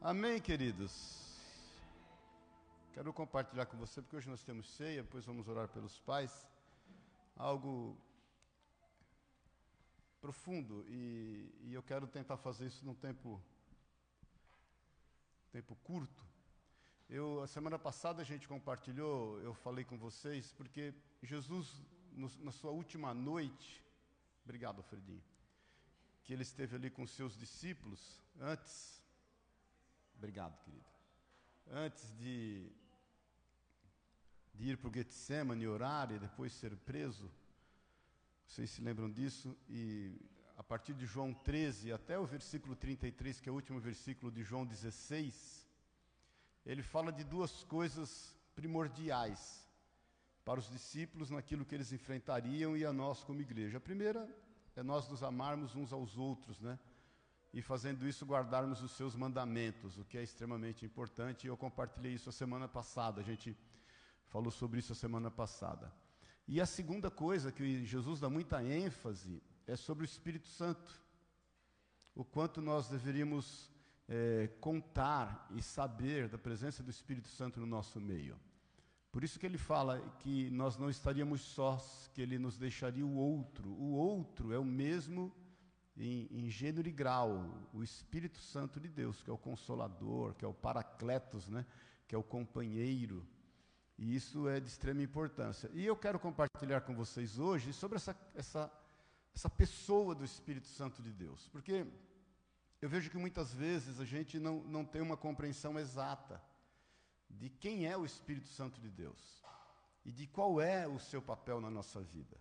Amém, queridos. Quero compartilhar com você, porque hoje nós temos ceia, depois vamos orar pelos pais. Algo profundo e, e eu quero tentar fazer isso num tempo, tempo curto. Eu, a semana passada a gente compartilhou, eu falei com vocês, porque Jesus, no, na sua última noite, obrigado, Fredinho, que ele esteve ali com seus discípulos, antes, obrigado, querido, antes de, de ir para o Getsemane orar e depois ser preso, vocês se lembram disso? E a partir de João 13 até o versículo 33, que é o último versículo de João 16, ele fala de duas coisas primordiais para os discípulos naquilo que eles enfrentariam e a nós como igreja. A primeira é nós nos amarmos uns aos outros, né? E fazendo isso, guardarmos os seus mandamentos, o que é extremamente importante. Eu compartilhei isso a semana passada, a gente falou sobre isso a semana passada. E a segunda coisa que Jesus dá muita ênfase é sobre o Espírito Santo. O quanto nós deveríamos é, contar e saber da presença do Espírito Santo no nosso meio. Por isso que ele fala que nós não estaríamos sós, que ele nos deixaria o outro. O outro é o mesmo em, em gênero e grau, o Espírito Santo de Deus, que é o consolador, que é o paracletos, né? que é o companheiro. E isso é de extrema importância. E eu quero compartilhar com vocês hoje sobre essa, essa, essa pessoa do Espírito Santo de Deus. Porque eu vejo que muitas vezes a gente não, não tem uma compreensão exata de quem é o Espírito Santo de Deus e de qual é o seu papel na nossa vida.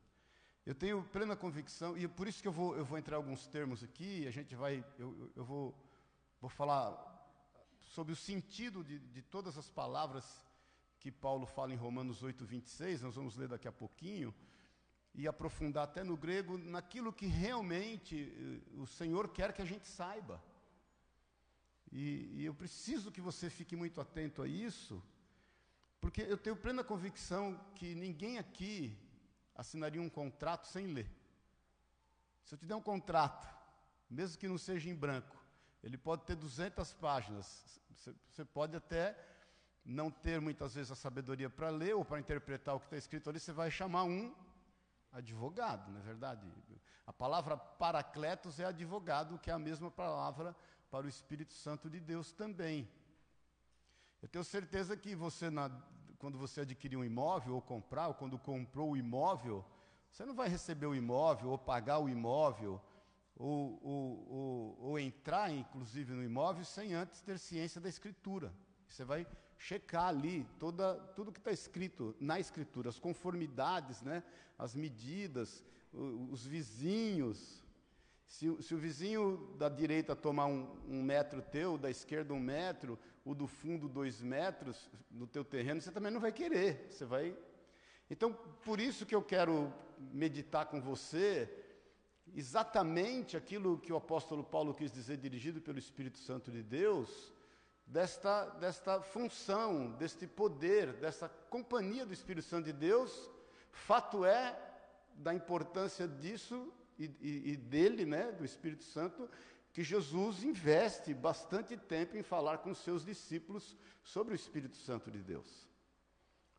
Eu tenho plena convicção, e por isso que eu vou, eu vou entrar alguns termos aqui, a gente vai, eu, eu vou, vou falar sobre o sentido de, de todas as palavras que Paulo fala em Romanos 8, 26, nós vamos ler daqui a pouquinho, e aprofundar até no grego, naquilo que realmente eh, o Senhor quer que a gente saiba. E, e, eu preciso que você fique muito atento a isso, porque eu tenho plena convicção que ninguém aqui assinaria um contrato sem ler. Se eu te der um contrato, mesmo que não seja em branco, ele pode ter 200 páginas, você, pode até não ter muitas vezes a sabedoria para ler ou para interpretar o que está escrito ali, você vai chamar um advogado, não é verdade? A palavra paracletos é advogado, que é a mesma palavra para o Espírito Santo de Deus também. Eu tenho certeza que você, na, quando você adquirir um imóvel ou comprar, ou quando comprou o imóvel, você não vai receber o imóvel ou pagar o imóvel ou, ou, ou, ou entrar, inclusive, no imóvel sem antes ter ciência da Escritura. Você vai checar ali toda, tudo que está escrito na Escritura, as conformidades, né, as medidas, os vizinhos, se, se, o vizinho da direita tomar um, um, metro teu, da esquerda um metro, o do fundo dois metros no teu terreno, você também não vai querer. Você vai. Então, por isso que eu quero meditar com você exatamente aquilo que o apóstolo Paulo quis dizer, dirigido pelo Espírito Santo de Deus, desta, desta função, deste poder, dessa companhia do Espírito Santo de Deus. Fato é da importância disso e, e, e dele, né, do Espírito Santo, que Jesus investe bastante tempo em falar com seus discípulos sobre o Espírito Santo de Deus.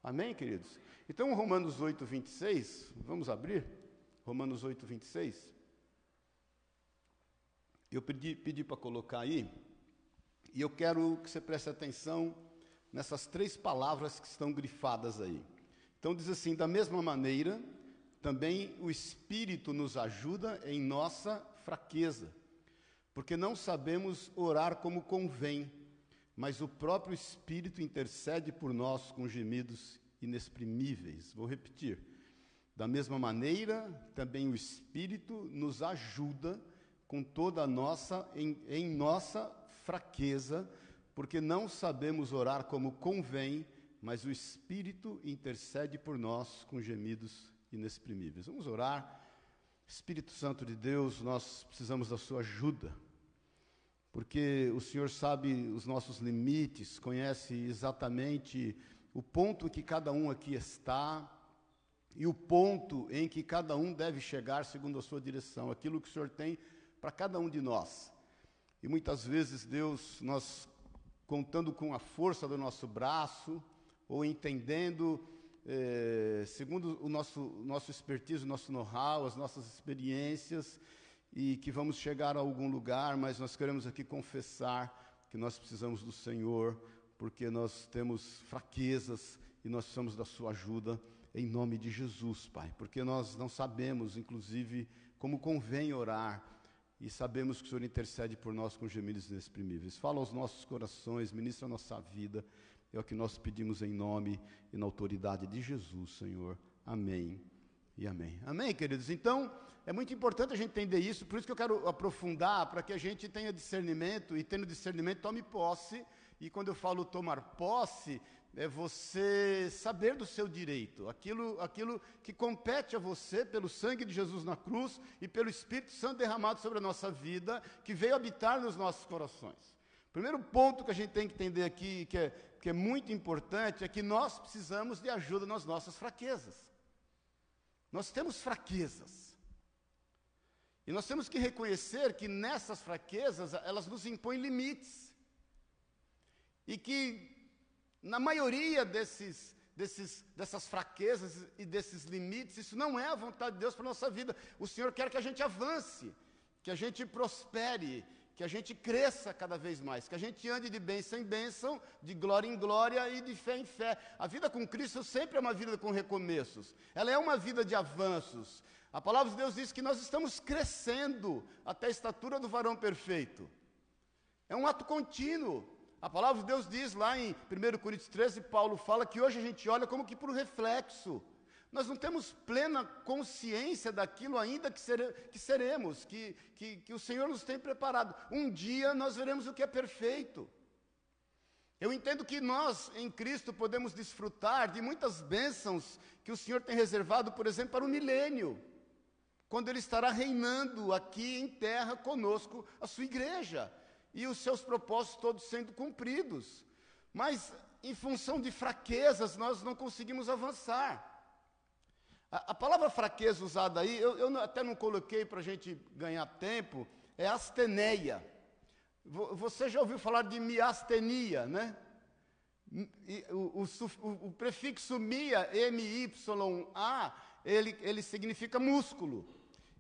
Amém, queridos? Então, Romanos 8, 26, vamos abrir? Romanos 8, 26. Eu pedi, pedi para colocar aí, e eu quero que você preste atenção nessas três palavras que estão grifadas aí. Então, diz assim: da mesma maneira também o Espírito nos ajuda em nossa fraqueza, porque não sabemos orar como convém, mas o próprio Espírito intercede por nós com gemidos inexprimíveis. Vou repetir. Da mesma maneira, também o Espírito nos ajuda com toda a nossa em, em nossa fraqueza, porque não sabemos orar como convém, mas o Espírito intercede por nós com gemidos inexprimíveis. Vamos orar. Espírito Santo de Deus, nós precisamos da Sua ajuda, porque o Senhor sabe os nossos limites, conhece exatamente o ponto em que cada um aqui está e o ponto em que cada um deve chegar segundo a Sua direção, aquilo que o Senhor tem para cada um de nós. E muitas vezes, Deus, nós contando com a força do nosso braço, ou entendendo, eh, segundo o nosso, nosso expertise, o nosso know-how, as nossas experiências, e que vamos chegar a algum lugar, mas nós queremos aqui confessar que nós precisamos do Senhor, porque nós temos fraquezas e nós precisamos da Sua ajuda, em nome de Jesus, Pai, porque nós não sabemos, inclusive, como convém orar, e sabemos que o Senhor intercede por nós com gemidos inexprimíveis. Fala aos nossos corações, ministra a nossa vida, é o que nós pedimos em nome e na autoridade de Jesus, Senhor. Amém e amém. Amém, queridos? Então, é muito importante a gente entender isso, por isso que eu quero aprofundar, para que a gente tenha discernimento, e tendo discernimento, tome posse. E quando eu falo tomar posse, é você saber do seu direito, aquilo, aquilo que compete a você pelo sangue de Jesus na cruz e pelo Espírito Santo derramado sobre a nossa vida, que veio habitar nos nossos corações. Primeiro ponto que a gente tem que entender aqui, que é, que é muito importante, é que nós precisamos de ajuda nas nossas fraquezas. Nós temos fraquezas. E nós temos que reconhecer que nessas fraquezas, elas nos impõem limites. E que na maioria desses, desses, dessas fraquezas e desses limites, isso não é a vontade de Deus para a nossa vida. O Senhor quer que a gente avance, que a gente prospere, que a gente cresça cada vez mais, que a gente ande de bênção em bênção, de glória em glória e de fé em fé. A vida com Cristo sempre é uma vida com recomeços, ela é uma vida de avanços. A palavra de Deus diz que nós estamos crescendo até a estatura do varão perfeito. É um ato contínuo. A palavra de Deus diz lá em 1 Coríntios 13, Paulo fala que hoje a gente olha como que por um reflexo. Nós não temos plena consciência daquilo ainda que, que seremos, que, que, que o Senhor nos tem preparado. Um dia nós veremos o que é perfeito. Eu entendo que nós, em Cristo, podemos desfrutar de muitas bênçãos que o Senhor tem reservado, por exemplo, para o milênio, quando Ele estará reinando aqui em terra conosco, a sua igreja e os seus propósitos todos sendo cumpridos. Mas, em função de fraquezas, nós não conseguimos avançar. A, a palavra fraqueza usada aí, eu, eu até não coloquei para a gente ganhar tempo, é asteneia. Você já ouviu falar de miastenia, né? O, o, o, prefixo mia, M-Y-A, ele, ele significa músculo.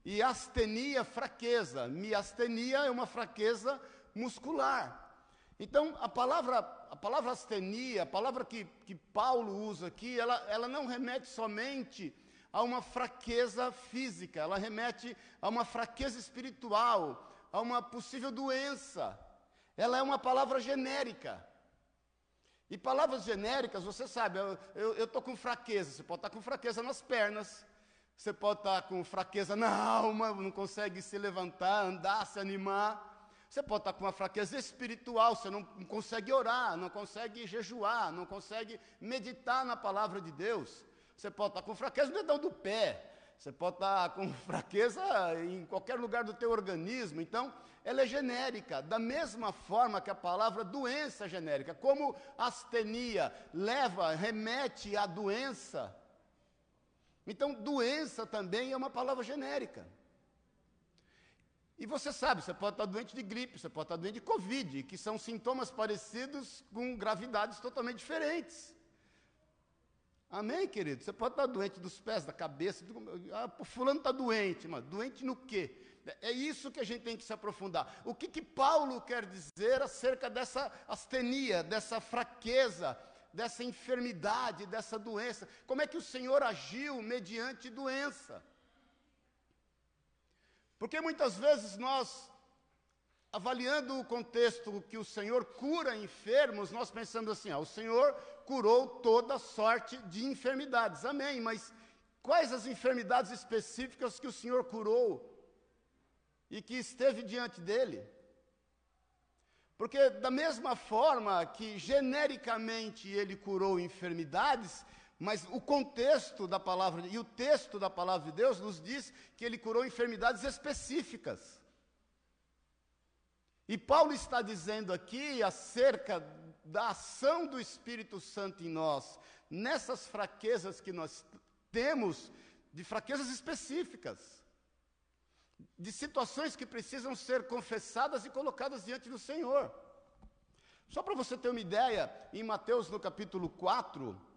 E astenia, fraqueza. Miastenia é uma fraqueza muscular. Então, a palavra, a palavra astenia, a palavra que, que Paulo usa aqui, ela, ela não remete somente a uma fraqueza física, ela remete a uma fraqueza espiritual, a uma possível doença. Ela é uma palavra genérica. E palavras genéricas, você sabe, eu estou com fraqueza, você pode estar tá com fraqueza nas pernas, você pode estar tá com fraqueza na alma, não consegue se levantar, andar, se animar. Você pode estar com uma fraqueza espiritual, você não consegue orar, não consegue jejuar, não consegue meditar na palavra de Deus. Você pode estar com fraqueza no dedão do pé, você pode estar com fraqueza em qualquer lugar do teu organismo. Então, ela é genérica, da mesma forma que a palavra doença é genérica. Como astenia leva, remete à doença. Então, doença também é uma palavra genérica. E você sabe, você pode estar doente de gripe, você pode estar doente de Covid, que são sintomas parecidos com gravidades totalmente diferentes. Amém, querido? Você pode estar doente dos pés, da cabeça. Do... Ah, fulano está doente, mas doente no quê? É isso que a gente tem que se aprofundar. O que, que Paulo quer dizer acerca dessa astenia, dessa fraqueza, dessa enfermidade, dessa doença? Como é que o Senhor agiu mediante doença? Porque muitas vezes nós, avaliando o contexto que o Senhor cura enfermos, nós pensamos assim: ah, o Senhor curou toda sorte de enfermidades. Amém, mas quais as enfermidades específicas que o Senhor curou e que esteve diante dele? Porque, da mesma forma que genericamente ele curou enfermidades, mas o contexto da palavra e o texto da palavra de Deus nos diz que ele curou enfermidades específicas. E Paulo está dizendo aqui acerca da ação do Espírito Santo em nós, nessas fraquezas que nós temos, de fraquezas específicas, de situações que precisam ser confessadas e colocadas diante do Senhor. Só para você ter uma ideia, em Mateus no capítulo 4,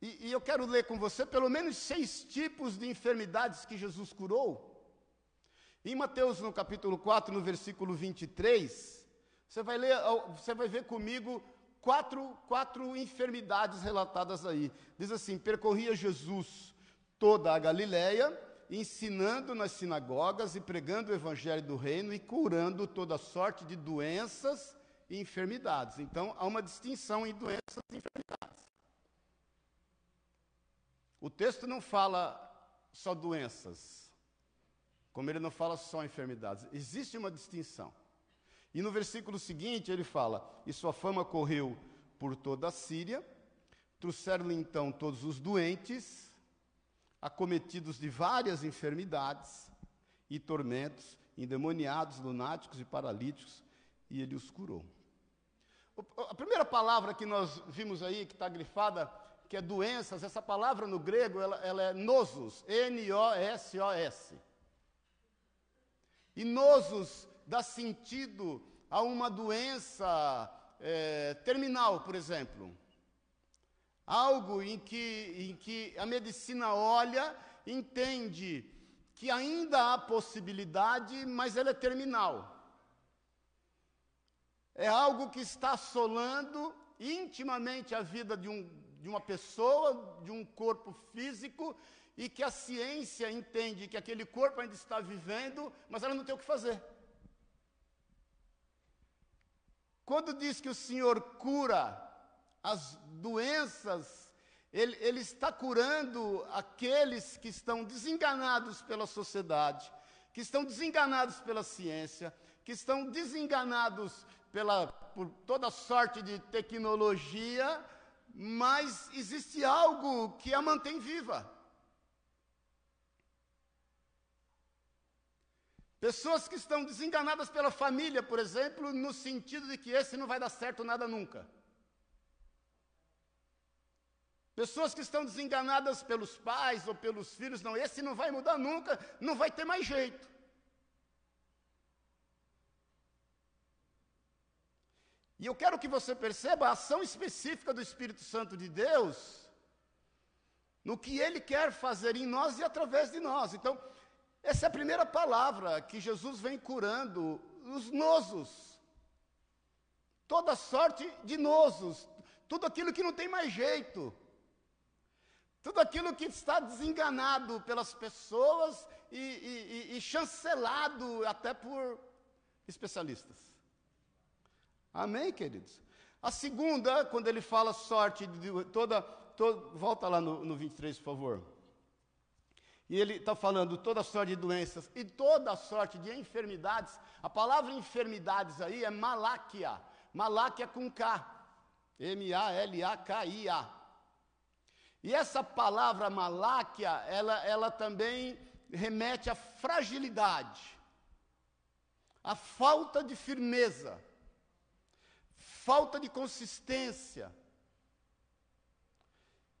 e, e, eu quero ler com você pelo menos seis tipos de enfermidades que Jesus curou. Em Mateus no capítulo 4, no versículo 23, você vai, ler, você vai ver comigo quatro, quatro enfermidades relatadas aí. Diz assim: percorria Jesus toda a Galiléia, ensinando nas sinagogas e pregando o evangelho do reino e curando toda sorte de doenças e enfermidades. Então, há uma distinção em doenças e enfermidades. O texto não fala só doenças, como ele não fala só enfermidades. Existe uma distinção. E no versículo seguinte ele fala: E sua fama correu por toda a Síria, trouxeram-lhe então todos os doentes, acometidos de várias enfermidades e tormentos, endemoniados, lunáticos e paralíticos, e ele os curou. A primeira palavra que nós vimos aí, que está grifada, que é doenças, essa palavra no grego, ela, ela é nosos, N-O-S-O-S. E nosos dá sentido a uma doença é, terminal, por exemplo. Algo em que, em que a medicina olha, entende que ainda há possibilidade, mas ela é terminal. É algo que está assolando intimamente a vida de, um, de uma pessoa, de um corpo físico, e que a ciência entende que aquele corpo ainda está vivendo, mas ela não tem o que fazer. Quando diz que o Senhor cura as doenças, ele, ele, está curando aqueles que estão desenganados pela sociedade, que estão desenganados pela ciência, que estão desenganados pela, por toda sorte de tecnologia, mas existe algo que a mantém viva. Pessoas que estão desenganadas pela família, por exemplo, no sentido de que esse não vai dar certo nada nunca. Pessoas que estão desenganadas pelos pais ou pelos filhos, não, esse não vai mudar nunca, não vai ter mais jeito. E eu quero que você perceba a ação específica do Espírito Santo de Deus no que ele quer fazer em nós e através de nós. Então, essa é a primeira palavra que Jesus vem curando os nosos. Toda sorte de nosos, tudo aquilo que não tem mais jeito. Tudo aquilo que está desenganado pelas pessoas e, e, e chancelado até por especialistas. Amém, queridos? A segunda, quando ele fala sorte de toda. toda volta lá no, no 23, por favor. E ele está falando toda sorte de doenças e toda sorte de enfermidades. A palavra enfermidades aí é maláquia. Maláquia com K. M-A-L-A-K-I-A. E essa palavra maláquia, ela, ela também remete à fragilidade, à falta de firmeza, falta de consistência.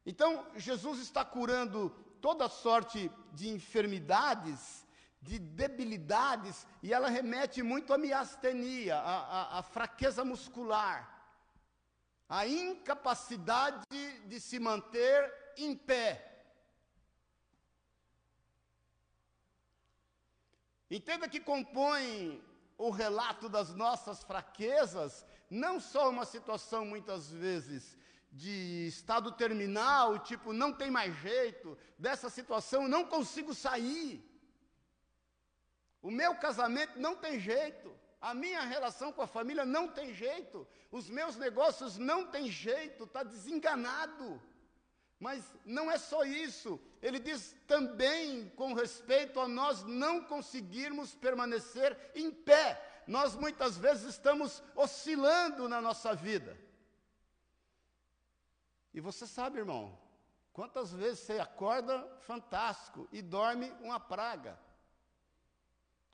Então, Jesus está curando toda sorte de enfermidades, de debilidades, e ela remete muito à miastenia, à, à, à fraqueza muscular, à incapacidade de se manter em pé. Entenda que compõe o relato das nossas fraquezas, não só uma situação muitas vezes de estado terminal, tipo, não tem mais jeito, dessa situação não consigo sair. O meu casamento não tem jeito, a minha relação com a família não tem jeito, os meus negócios não tem jeito, está desenganado. Mas não é só isso, ele diz também com respeito a nós não conseguirmos permanecer em pé. Nós muitas vezes estamos oscilando na nossa vida. E você sabe, irmão, quantas vezes você acorda fantástico e dorme uma praga.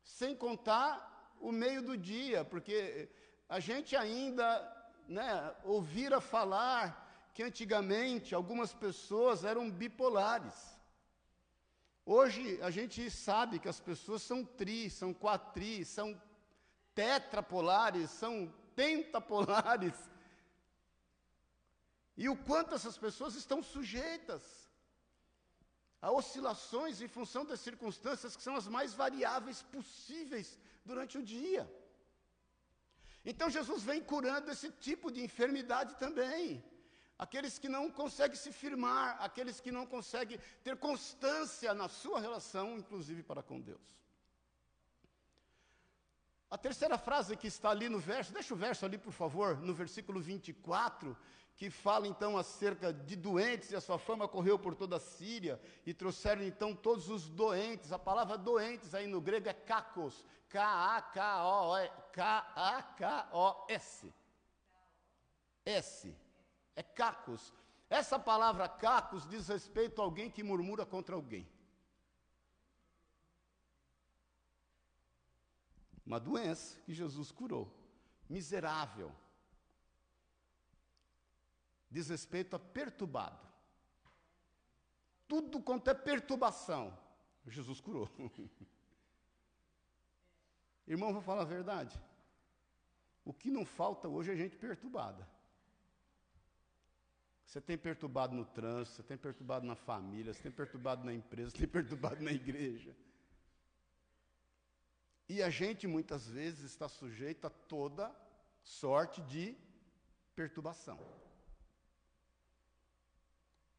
Sem contar o meio do dia, porque a gente ainda né, ouvira falar que antigamente algumas pessoas eram bipolares. Hoje a gente sabe que as pessoas são tri, são quatri, são tetrapolares, são pentapolares. E o quanto essas pessoas estão sujeitas a oscilações em função das circunstâncias que são as mais variáveis possíveis durante o dia. Então Jesus vem curando esse tipo de enfermidade também. Aqueles que não conseguem se firmar, aqueles que não conseguem ter constância na sua relação, inclusive para com Deus. A terceira frase que está ali no verso, deixa o verso ali, por favor, no versículo 24, que fala então acerca de doentes, e a sua fama correu por toda a Síria, e trouxeram então todos os doentes. A palavra doentes aí no grego é kakos, K-A-K-O-S. S. É cacos. Essa palavra cacos diz respeito a alguém que murmura contra alguém. Uma doença que Jesus curou. Miserável diz respeito a perturbado. Tudo quanto é perturbação, Jesus curou. Irmão, vou falar a verdade. O que não falta hoje é gente perturbada. Você tem perturbado no trânsito, você tem perturbado na família, você tem perturbado na empresa, você tem perturbado na igreja. E a gente muitas vezes está sujeito a toda sorte de perturbação.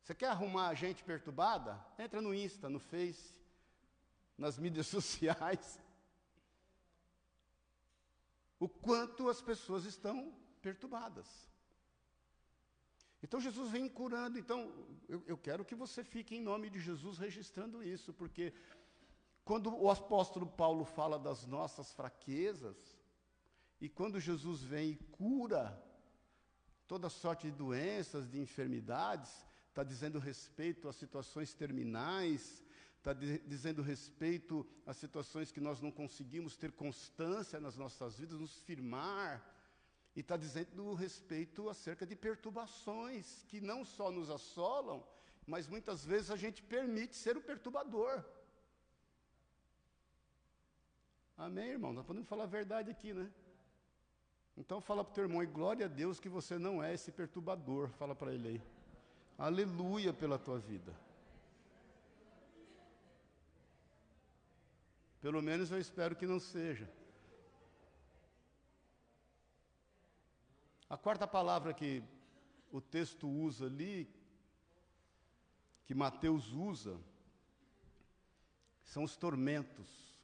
Você quer arrumar gente perturbada? Entra no Insta, no Face, nas mídias sociais. O quanto as pessoas estão perturbadas. Então Jesus vem curando. Então eu, eu quero que você fique em nome de Jesus registrando isso, porque quando o apóstolo Paulo fala das nossas fraquezas, e quando Jesus vem e cura toda sorte de doenças, de enfermidades, está dizendo respeito a situações terminais, está dizendo respeito a situações que nós não conseguimos ter constância nas nossas vidas, nos firmar, e está dizendo respeito acerca de perturbações que não só nos assolam, mas muitas vezes a gente permite ser o perturbador. Amém, irmão? Nós podemos falar a verdade aqui, né? Então fala para o teu irmão, e glória a Deus que você não é esse perturbador. Fala para ele aí. Aleluia pela tua vida. Pelo menos eu espero que não seja. A quarta palavra que o texto usa ali, que Mateus usa, são os tormentos.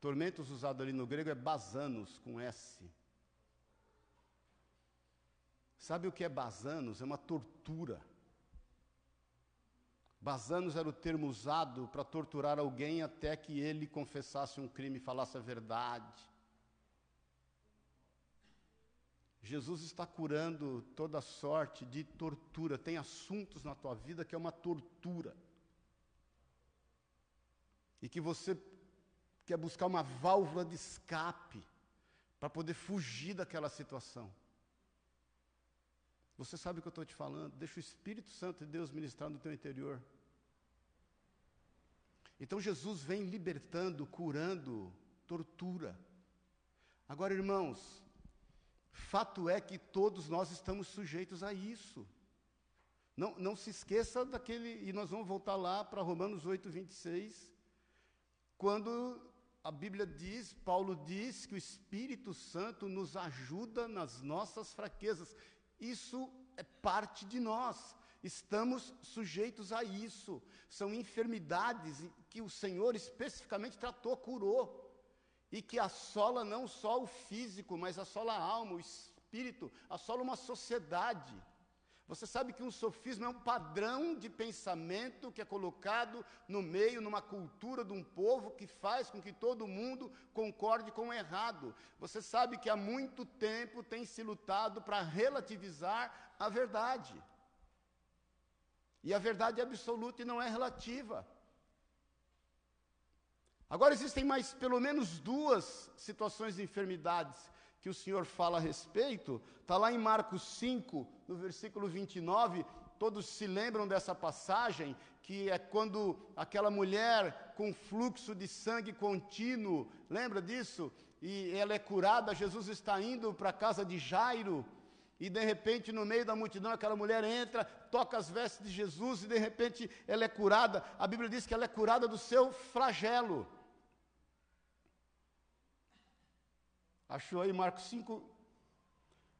Tormentos usado ali no grego é basanos, com S. Sabe o que é basanos? É uma tortura. Basanos era o termo usado para torturar alguém até que ele confessasse um crime e falasse a verdade. Jesus está curando toda sorte de tortura. Tem assuntos na tua vida que é uma tortura. E que você quer buscar uma válvula de escape para poder fugir daquela situação. Você sabe o que eu estou te falando? Deixa o Espírito Santo de Deus ministrar no teu interior. Então Jesus vem libertando, curando tortura. Agora, irmãos, fato é que todos nós estamos sujeitos a isso. Não, não se esqueça daquele, e nós vamos voltar lá para Romanos 8, 26, quando a Bíblia diz, Paulo diz que o Espírito Santo nos ajuda nas nossas fraquezas. Isso é parte de nós. Estamos sujeitos a isso. São enfermidades que o Senhor especificamente tratou, curou. E que assola não só o físico, mas assola a alma, o espírito, assola uma sociedade. Você sabe que um sofisma é um padrão de pensamento que é colocado no meio, numa cultura de um povo que faz com que todo mundo concorde com o errado. Você sabe que há muito tempo tem se lutado para relativizar a verdade. E a verdade é absoluta e não é relativa. Agora existem mais pelo menos duas situações de enfermidades que o Senhor fala a respeito, está lá em Marcos 5, no versículo 29, todos se lembram dessa passagem, que é quando aquela mulher com fluxo de sangue contínuo, lembra disso? E ela é curada, Jesus está indo para a casa de Jairo, e de repente, no meio da multidão, aquela mulher entra, toca as vestes de Jesus, e de repente ela é curada. A Bíblia diz que ela é curada do seu flagelo. Achou aí Marcos 5,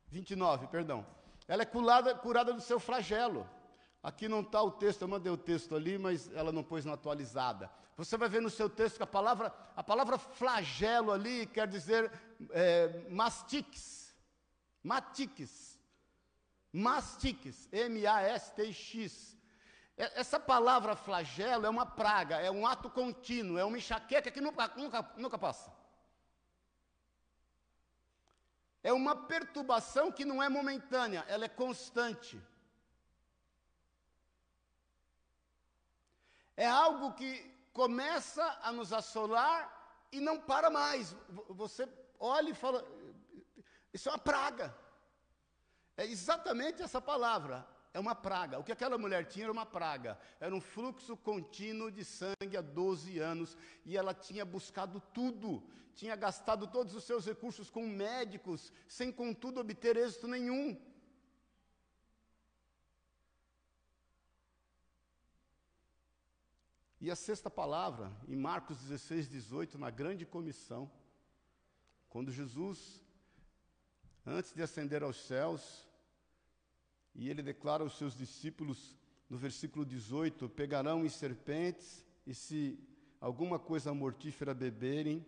29, perdão. Ela é curada, curada do seu flagelo. Aqui não está o texto, eu mandei o texto ali, mas ela não pôs na atualizada. Você vai ver no seu texto que a palavra, a palavra flagelo ali quer dizer é, mastix. Mastix. M-A-S-T-X. Essa palavra flagelo é uma praga, é um ato contínuo, é uma enxaqueca que nunca, nunca, nunca passa. É uma perturbação que não é momentânea, ela é constante. É algo que começa a nos assolar e não para mais. Você olha e fala: Isso é uma praga. É exatamente essa palavra. É uma praga. O que aquela mulher tinha era uma praga. Era um fluxo contínuo de sangue há 12 anos. E ela tinha buscado tudo. Tinha gastado todos os seus recursos com médicos, sem contudo obter êxito nenhum. E a sexta palavra, em Marcos 16, 18, na grande comissão, quando Jesus, antes de ascender aos céus, e ele declara aos seus discípulos, no versículo 18: Pegarão em serpentes, e se alguma coisa mortífera beberem,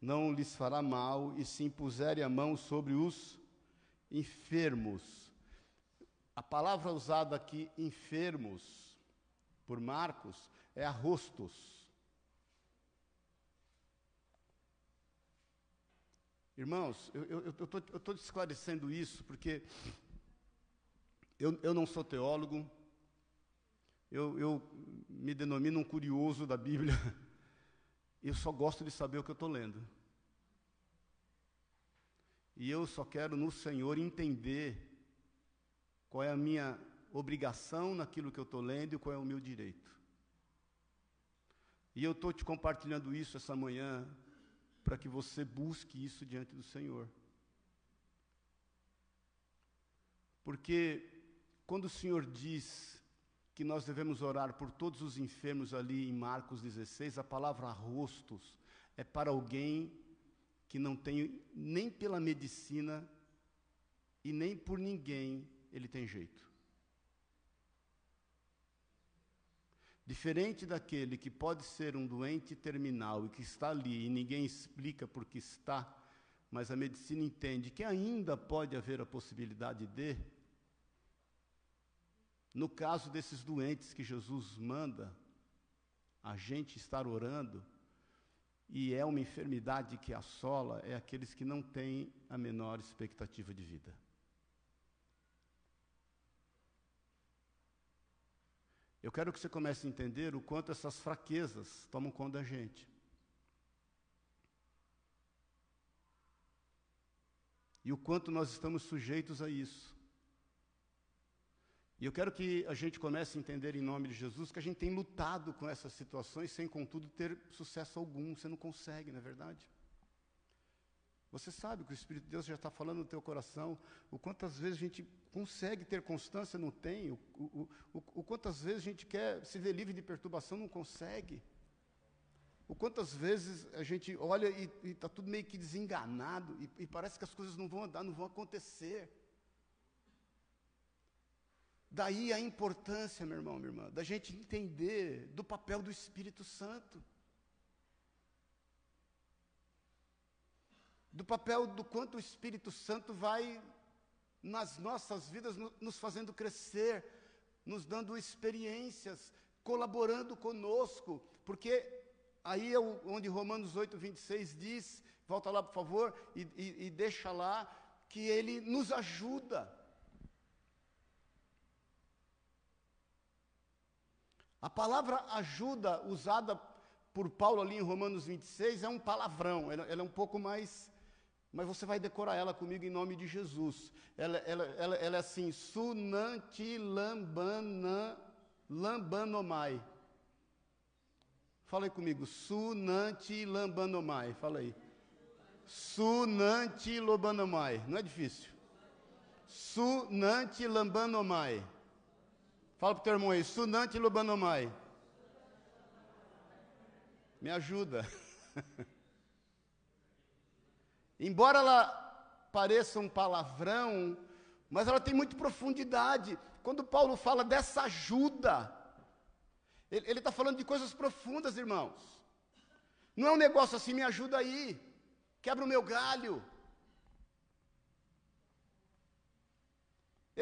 não lhes fará mal, e se impuserem a mão sobre os enfermos. A palavra usada aqui, enfermos, por Marcos, é arrostos. Irmãos, eu estou esclarecendo isso porque eu, eu não sou teólogo, eu, eu me denomino um curioso da Bíblia, eu só gosto de saber o que eu estou lendo. E eu só quero no Senhor entender qual é a minha obrigação naquilo que eu estou lendo e qual é o meu direito. E eu estou te compartilhando isso essa manhã para que você busque isso diante do Senhor. Porque quando o Senhor diz que nós devemos orar por todos os enfermos ali em Marcos 16, a palavra rostos é para alguém que não tem nem pela medicina e nem por ninguém ele tem jeito. Diferente daquele que pode ser um doente terminal e que está ali e ninguém explica por que está, mas a medicina entende que ainda pode haver a possibilidade de. No caso desses doentes que Jesus manda a gente estar orando, e é uma enfermidade que assola, é aqueles que não têm a menor expectativa de vida. Eu quero que você comece a entender o quanto essas fraquezas tomam conta da gente. E o quanto nós estamos sujeitos a isso. E eu quero que a gente comece a entender em nome de Jesus que a gente tem lutado com essas situações sem, contudo, ter sucesso algum. Você não consegue, não é verdade? Você sabe que o Espírito de Deus já está falando no teu coração, o quantas vezes a gente consegue ter constância, não tem, o, o, o, o quantas vezes a gente quer se ver livre de perturbação, não consegue. O quantas vezes a gente olha e está tudo meio que desenganado e, e parece que as coisas não vão andar, não vão acontecer. Daí a importância, meu irmão, minha irmã, da gente entender do papel do Espírito Santo. do papel do quanto o Espírito Santo vai nas nossas vidas nos fazendo crescer, nos dando experiências, colaborando conosco, porque aí é onde Romanos 8, 26 diz, volta lá por favor, e, e, e deixa lá, que ele nos ajuda. A palavra ajuda, usada por Paulo ali em Romanos 26, é um palavrão, ela, ela é um pouco mais Mas você vai decorar ela comigo em nome de Jesus. Ela, ela, ela, é assim: Sunanti Lambana, Lambanomai. Fala aí comigo. Sunanti Lambanomai. Fala aí. Sunanti Lobanomai. Não é difícil. Sunanti Lambanomai. Fala para o teu irmão aí. Sunanti Lobanomai. Me ajuda. Embora ela pareça um palavrão, mas ela tem muita profundidade. Quando Paulo fala dessa ajuda, ele está falando de coisas profundas, irmãos. Não é um negócio assim, me ajuda aí, quebra o meu galho.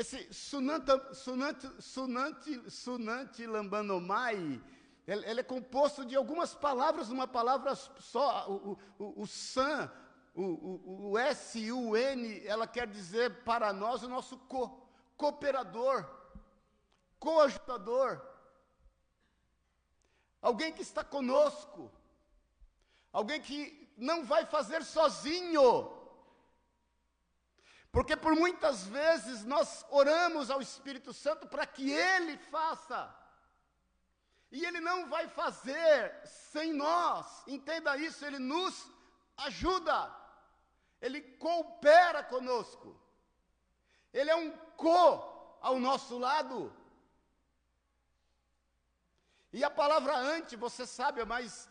Esse sunanta, sunante, sunante, sunante lambanomai, ele, ele, é composto de algumas palavras, uma palavra só, o, o, o san, o, o, o S o N, ela quer dizer para nós o nosso co, cooperador, coajudador, alguém que está conosco, alguém que não vai fazer sozinho. Porque por muitas vezes nós oramos ao Espírito Santo para que Ele faça. E Ele não vai fazer sem nós. Entenda isso, Ele nos ajuda. Ele coopera conosco. Ele é um co ao nosso lado. E a palavra anti, você sabe, é mais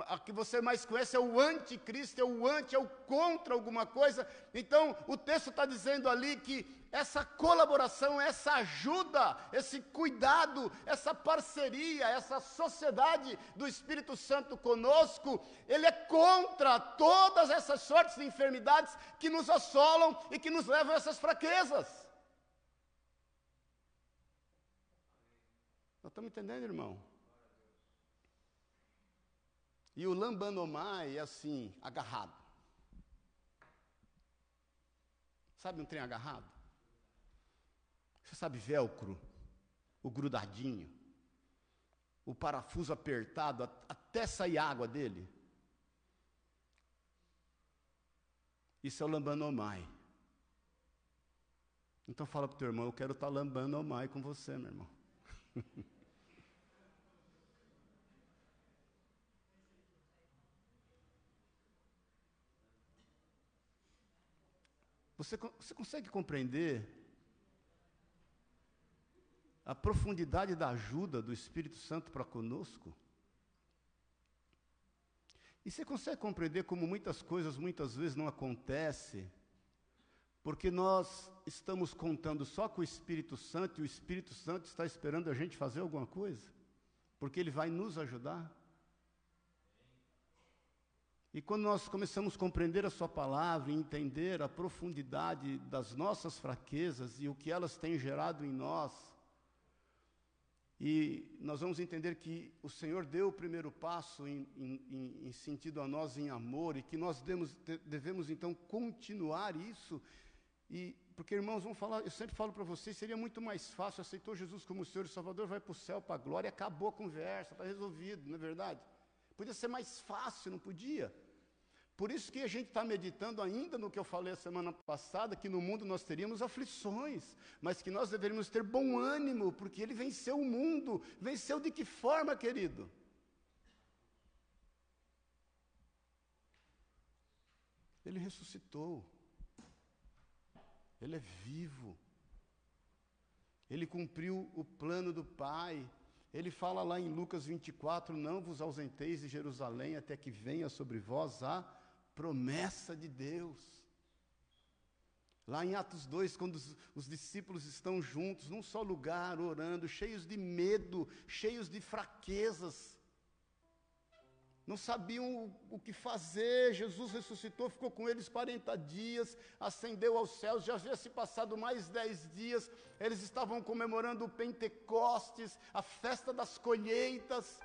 a que você mais conhece é o anticristo, é o anti, é o contra alguma coisa. Então, o texto está dizendo ali que essa colaboração, essa ajuda, esse cuidado, essa parceria, essa sociedade do Espírito Santo conosco, ele é contra todas essas sortes de enfermidades que nos assolam e que nos levam a essas fraquezas. Nós estamos entendendo, irmão? E o lambanomai é assim, agarrado. Sabe um trem agarrado? Você sabe velcro? O grudadinho? O parafuso apertado até sair água dele? Isso é o lambanomai. Então fala para o teu irmão, eu quero estar tá lambanomai com você, meu irmão. Você, você consegue compreender a profundidade da ajuda do Espírito Santo para conosco? E você consegue compreender como muitas coisas muitas vezes não acontecem, porque nós estamos contando só com o Espírito Santo e o Espírito Santo está esperando a gente fazer alguma coisa, porque ele vai nos ajudar? E quando nós começamos a compreender a Sua palavra e entender a profundidade das nossas fraquezas e o que elas têm gerado em nós, e nós vamos entender que o Senhor deu o primeiro passo em, em, em sentido a nós em amor e que nós devemos, devemos então continuar isso. E porque irmãos, vamos falar, eu sempre falo para vocês, seria muito mais fácil aceitou Jesus como Senhor e Salvador, vai para o céu, para a glória, acabou a conversa, está resolvido, não é verdade? Podia ser mais fácil, não podia? Por isso que a gente está meditando ainda no que eu falei a semana passada, que no mundo nós teríamos aflições, mas que nós deveríamos ter bom ânimo, porque ele venceu o mundo. Venceu de que forma, querido? Ele ressuscitou. Ele é vivo. Ele cumpriu o plano do Pai. Ele fala lá em Lucas 24: Não vos ausenteis de Jerusalém até que venha sobre vós a promessa de Deus. Lá em Atos 2, quando os, os, discípulos estão juntos, num só lugar, orando, cheios de medo, cheios de fraquezas, não sabiam o, que fazer. Jesus ressuscitou, ficou com eles 40 dias, ascendeu aos céus, já havia se passado mais 10 dias, eles estavam comemorando o Pentecostes, a festa das colheitas.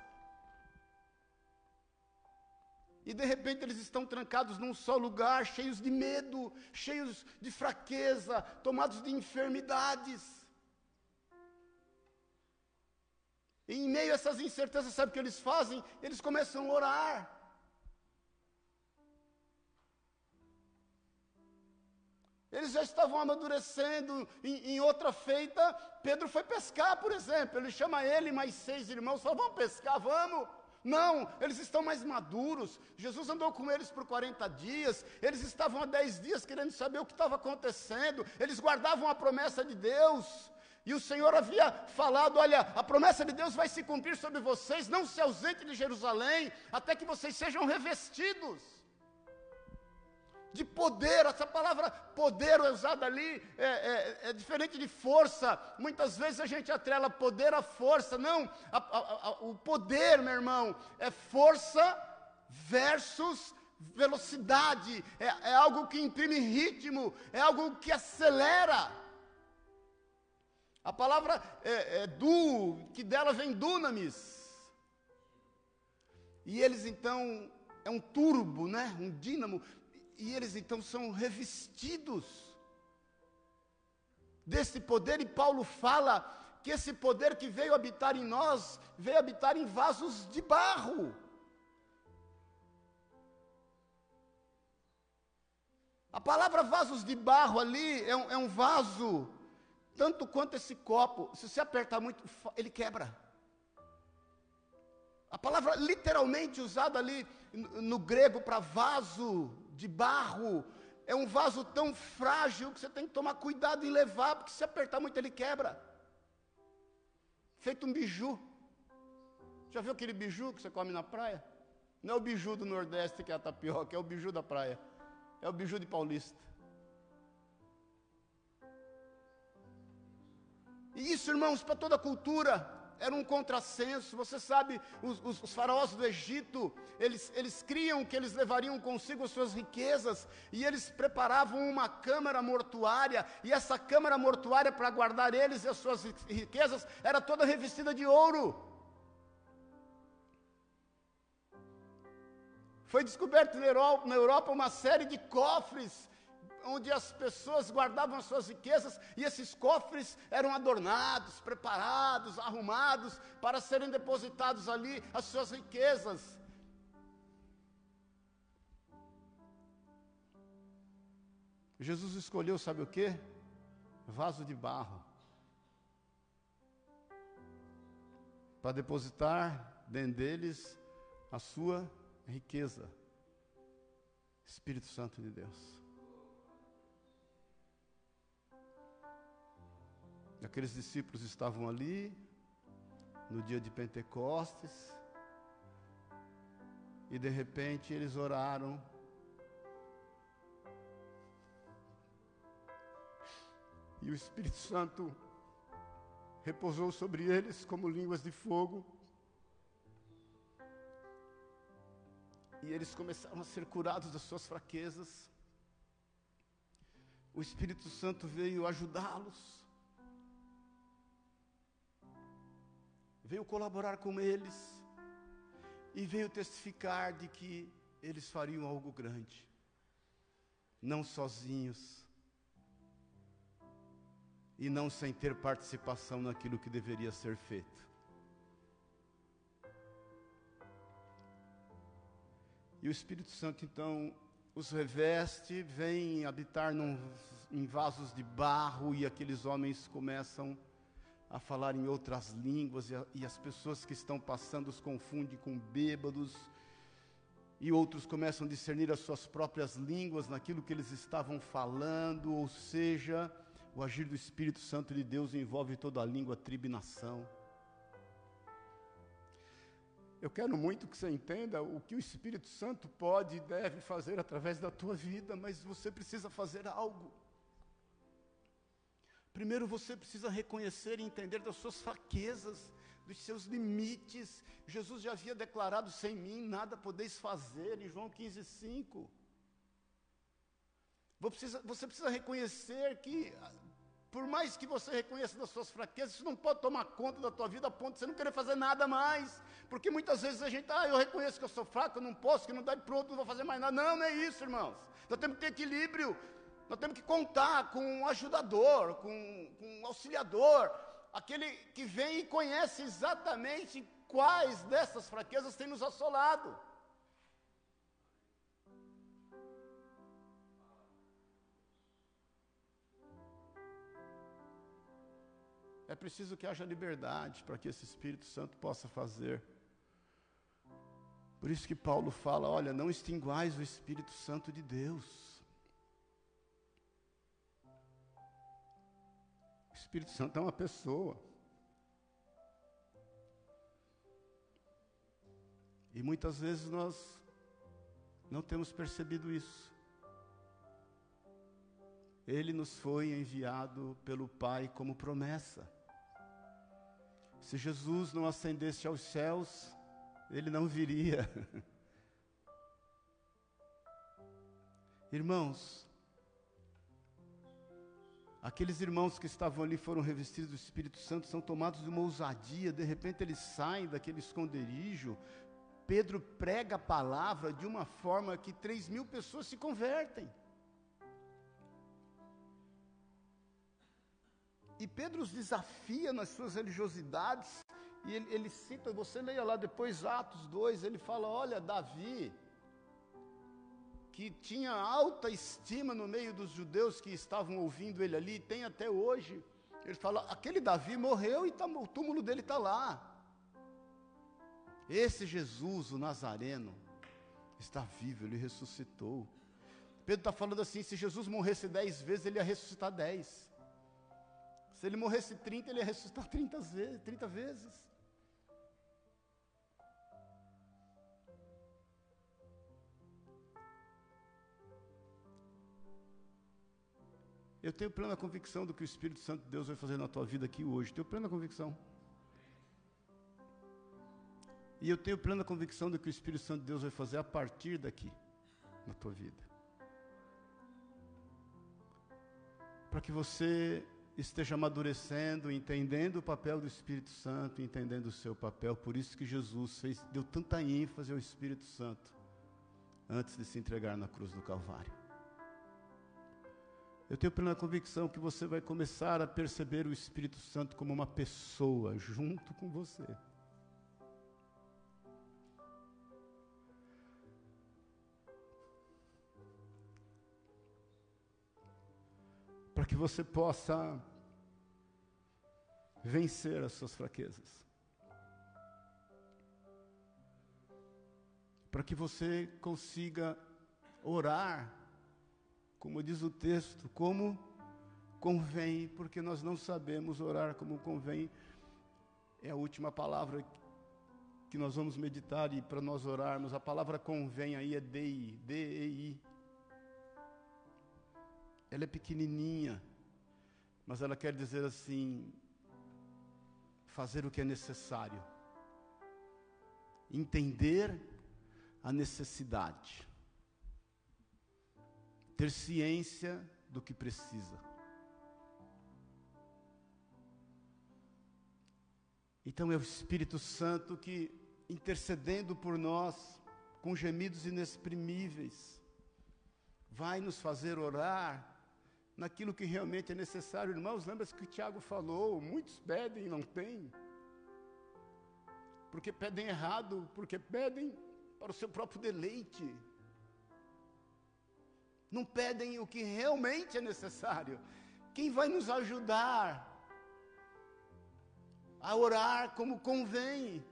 E de repente eles estão trancados num só lugar, cheios de medo, cheios de fraqueza, tomados de enfermidades. E em meio a essas incertezas, sabe o que eles fazem? Eles começam a orar. eles já estavam amadurecendo em, em, outra feita. Pedro foi pescar, por exemplo. Ele chama ele e mais seis irmãos, fala: vamos pescar, vamos. Não, eles estão mais maduros. Jesus andou com eles por 40 dias. Eles estavam há 10 dias querendo saber o que estava acontecendo. Eles guardavam a promessa de Deus. E o Senhor havia falado: olha, a promessa de Deus vai se cumprir sobre vocês. Não se ausente de Jerusalém, até que vocês sejam revestidos de poder. Essa palavra poder usada ali é, é, é, diferente de força. Muitas vezes a gente atrela poder à força. Não, a, a, a, o poder, meu irmão, é força versus velocidade. É, é algo que imprime ritmo, é algo que acelera. A palavra é, é du, que dela vem dunamis. E eles então é um turbo, né? Um dínamo e eles então são revestidos desse poder, e Paulo fala que esse poder que veio habitar em nós, veio habitar em vasos de barro. A palavra vasos de barro ali é um, é um vaso, tanto quanto esse copo, se você apertar muito, ele quebra. A palavra literalmente usada ali no, grego para vaso de barro, é um vaso tão frágil que você tem que tomar cuidado em levar, porque se apertar muito ele quebra. Feito um biju. Já viu aquele biju que você come na praia? Não é o biju do Nordeste que é a tapioca, é o biju da praia. É o biju de Paulista. E isso, irmãos, para toda a cultura era um contrassenso. Você sabe, os, os, os, faraós do Egito, eles, eles criam que eles levariam consigo as suas riquezas, e eles preparavam uma câmara mortuária, e essa câmara mortuária para guardar eles e as suas riquezas era toda revestida de ouro. Foi descoberto na Europa, na Europa uma série de cofres onde as pessoas guardavam as suas riquezas e esses cofres eram adornados, preparados, arrumados para serem depositados ali as suas riquezas. Jesus escolheu, sabe o que? Vaso de barro. Para depositar dentro deles a sua riqueza. Espírito Santo de Deus. Aqueles discípulos estavam ali no dia de Pentecostes e de repente eles oraram. E o Espírito Santo repousou sobre eles como línguas de fogo. E eles começaram a ser curados das suas fraquezas. O Espírito Santo veio ajudá-los. Veio colaborar com eles e veio testificar de que eles fariam algo grande, não sozinhos e não sem ter participação naquilo que deveria ser feito. E o Espírito Santo então os reveste, vem habitar num, em vasos de barro e aqueles homens começam a falar em outras línguas, e, a, e as pessoas que estão passando os confundem com bêbados, e outros começam a discernir as suas próprias línguas naquilo que eles estavam falando, ou seja, o agir do Espírito Santo de Deus envolve toda a língua, tribo e nação. Eu quero muito que você entenda o que o Espírito Santo pode e deve fazer através da tua vida, mas você precisa fazer algo. Primeiro você precisa reconhecer e entender das suas fraquezas, dos seus limites. Jesus já havia declarado: sem mim nada podeis fazer, em João 15, 5. Você precisa reconhecer que, por mais que você reconheça das suas fraquezas, isso não pode tomar conta da tua vida a ponto de você não querer fazer nada mais. Porque muitas vezes a gente, ah, eu reconheço que eu sou fraco, eu não posso, que não dá de pronto, não vou fazer mais nada. Não, não é isso, irmãos. Nós temos que ter equilíbrio. Nós temos que contar com um ajudador, com, com um auxiliador, aquele que vem e conhece exatamente quais dessas fraquezas tem nos assolado. É preciso que haja liberdade para que esse Espírito Santo possa fazer. Por isso que Paulo fala: olha, não extinguais o Espírito Santo de Deus. Espírito Santo é uma pessoa. E muitas vezes nós não temos percebido isso. Ele nos foi enviado pelo Pai como promessa. Se Jesus não ascendesse aos céus, ele não viria. Irmãos, aqueles irmãos que estavam ali foram revestidos do Espírito Santo, são tomados de uma ousadia, de repente eles saem daquele esconderijo. Pedro prega a palavra de uma forma que três mil pessoas se convertem. E Pedro os desafia nas suas religiosidades, e ele, ele cita, você leia lá depois Atos 2, ele fala: olha, Davi, que tinha alta estima no meio dos judeus que estavam ouvindo ele ali, tem até hoje. Ele fala: aquele Davi morreu e tá, o túmulo dele está lá. Esse Jesus, o Nazareno, está vivo, ele ressuscitou. Pedro está falando assim: se Jesus morresse dez vezes, ele ia ressuscitar dez. Se ele morresse 30, ele ia ressuscitar 30 vezes. 30 vezes. Eu tenho plena convicção do que o Espírito Santo de Deus vai fazer na tua vida aqui hoje. Tenho plena convicção. E eu tenho plena convicção do que o Espírito Santo de Deus vai fazer a partir daqui, na tua vida. Para que você esteja amadurecendo, entendendo o papel do Espírito Santo, entendendo o seu papel. Por isso que Jesus fez, deu tanta ênfase ao Espírito Santo antes de se entregar na cruz do Calvário. Eu tenho plena convicção que você vai começar a perceber o Espírito Santo como uma pessoa junto com você. para que você possa vencer as suas fraquezas. Para que você consiga orar, como diz o texto, como convém, porque nós não sabemos orar como convém. É a última palavra que nós vamos meditar e para nós orarmos. A palavra convém aí é dei, D-E-I ela é pequenininha, mas ela quer dizer assim: fazer o que é necessário, entender a necessidade, ter ciência do que precisa. Então é o Espírito Santo que, intercedendo por nós, com gemidos inexprimíveis, vai nos fazer orar naquilo que realmente é necessário. Irmãos, lembra-se que o Tiago falou: muitos pedem e não têm. Porque pedem errado, porque pedem para o seu próprio deleite. Não pedem o que realmente é necessário. Quem vai nos ajudar a orar como convém?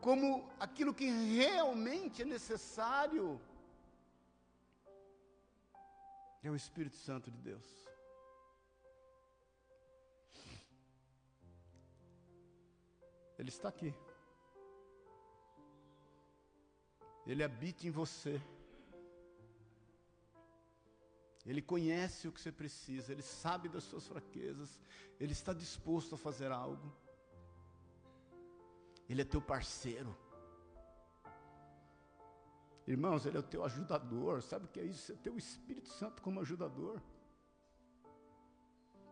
Como aquilo que realmente é necessário é o Espírito Santo de Deus. Ele está aqui. Ele habita em você. Ele conhece o que você precisa, ele sabe das suas fraquezas, ele está disposto a fazer algo. Ele é teu parceiro. Irmãos, Ele é o teu ajudador. Sabe o que é isso? É teu Espírito Santo como ajudador.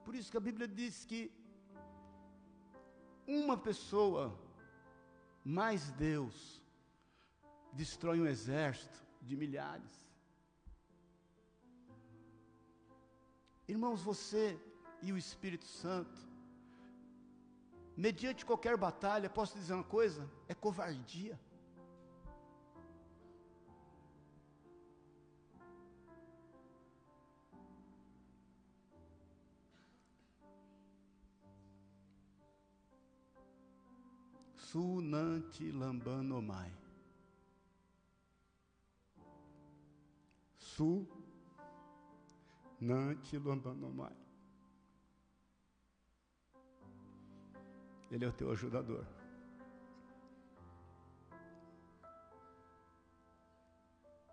Por isso que a Bíblia diz que uma pessoa, mais Deus, destrói um exército de milhares. Irmãos, você e o Espírito Santo, mediante qualquer batalha, posso dizer uma coisa? É covardia. Sunanti Lambanomai. Su Nanti Lambanomai. Ele é o teu ajudador.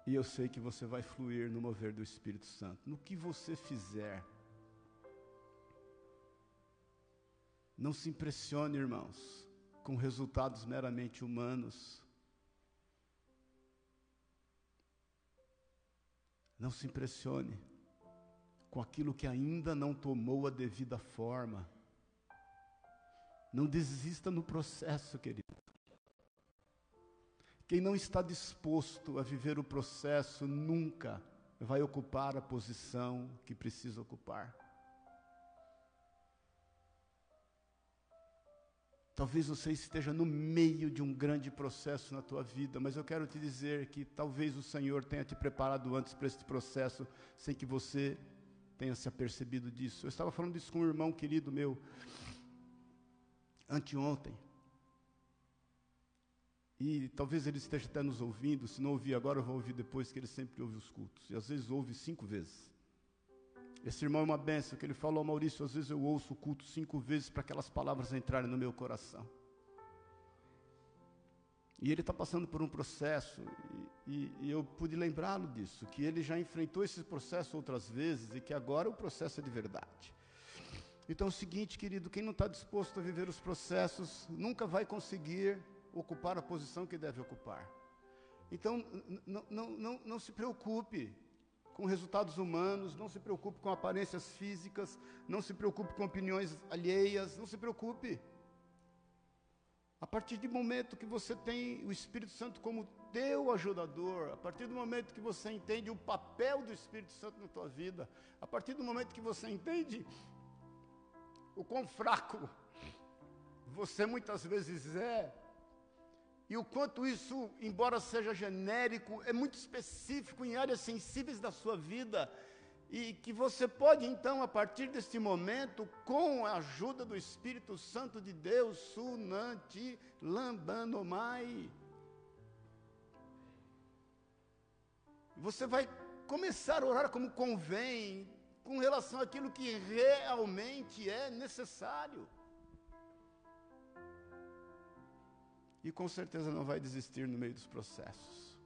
E eu sei que você vai fluir no mover do Espírito Santo. No que você fizer, não se impressione, irmãos, com resultados meramente humanos. Não se impressione com aquilo que ainda não tomou a devida forma. Não desista no processo, querido. Quem não está disposto a viver o processo nunca vai ocupar a posição que precisa ocupar. Talvez você esteja no meio de um grande processo na tua vida, mas eu quero te dizer que talvez o Senhor tenha te preparado antes para este processo, sem que você tenha se apercebido disso. Eu estava falando isso com um irmão querido meu, anteontem. E talvez ele esteja até nos ouvindo, se não ouvir agora, eu vou ouvir depois, que ele sempre ouve os cultos. E às vezes ouve cinco vezes. Esse irmão é uma benção, que ele falou, Maurício, às vezes eu ouço o culto cinco vezes para aquelas palavras entrarem no meu coração. E ele está passando por um processo, e, e, e eu pude lembrá-lo disso, que ele já enfrentou esse processo outras vezes e que agora o processo é de verdade. Então é o seguinte, querido, quem não está disposto a viver os processos nunca vai conseguir ocupar a posição que deve ocupar. Então, não, não, se preocupe com resultados humanos, não se preocupe com aparências físicas, não se preocupe com opiniões alheias, não se preocupe. A partir do momento que você tem o Espírito Santo como teu ajudador, a partir do momento que você entende o papel do Espírito Santo na tua vida, a partir do momento que você entende o quão fraco você muitas vezes é, e o quanto isso, embora seja genérico, é muito específico em áreas sensíveis da sua vida. E que você pode então, a partir deste momento, com a ajuda do Espírito Santo de Deus, Sunanti Lambanomai, você vai começar a orar como convém, com relação àquilo que realmente é necessário. E com certeza não vai desistir no meio dos processos.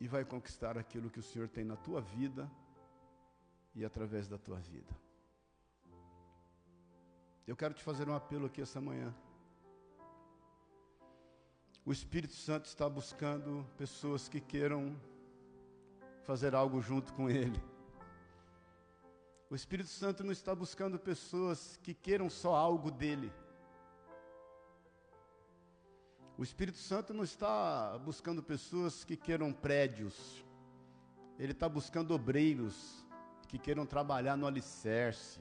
E vai conquistar aquilo que o Senhor tem na tua vida e através da tua vida. Eu quero te fazer um apelo aqui essa manhã. O Espírito Santo está buscando pessoas que queiram fazer algo junto com Ele. O Espírito Santo não está buscando pessoas que queiram só algo dele. O Espírito Santo não está buscando pessoas que queiram prédios, ele está buscando obreiros que queiram trabalhar no alicerce,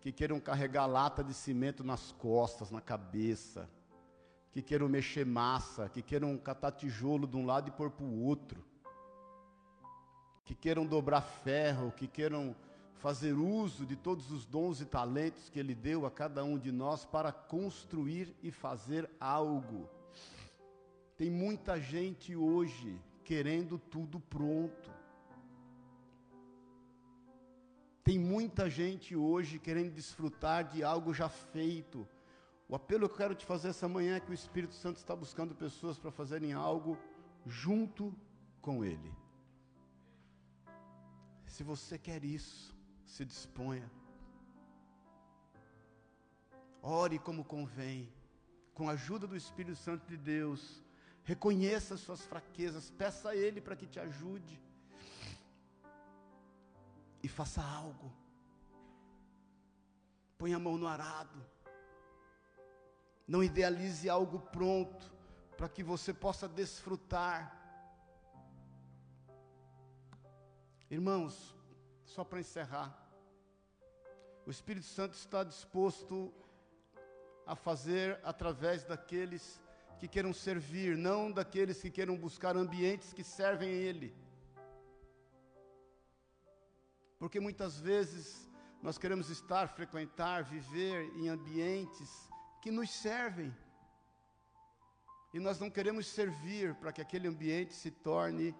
que queiram carregar lata de cimento nas costas, na cabeça, que queiram mexer massa, que queiram catar tijolo de um lado e pôr para o outro, que queiram dobrar ferro, que queiram fazer uso de todos os dons e talentos que Ele deu a cada um de nós para construir e fazer algo. Tem muita gente hoje querendo tudo pronto. Tem muita gente hoje querendo desfrutar de algo já feito. O apelo que eu quero te fazer essa manhã é que o Espírito Santo está buscando pessoas para fazerem algo junto com Ele. Se você quer isso, se disponha. Ore como convém, com a ajuda do Espírito Santo de Deus. Reconheça as suas fraquezas, peça a Ele para que te ajude. E faça algo. Põe a mão no arado. Não idealize algo pronto, para que você possa desfrutar. Irmãos, só para encerrar, o Espírito Santo está disposto a fazer através daqueles que queiram servir, não daqueles que queiram buscar ambientes que servem a Ele. Porque muitas vezes Nós queremos estar, frequentar, viver em ambientes que nos servem. E nós não queremos servir para que aquele ambiente se torne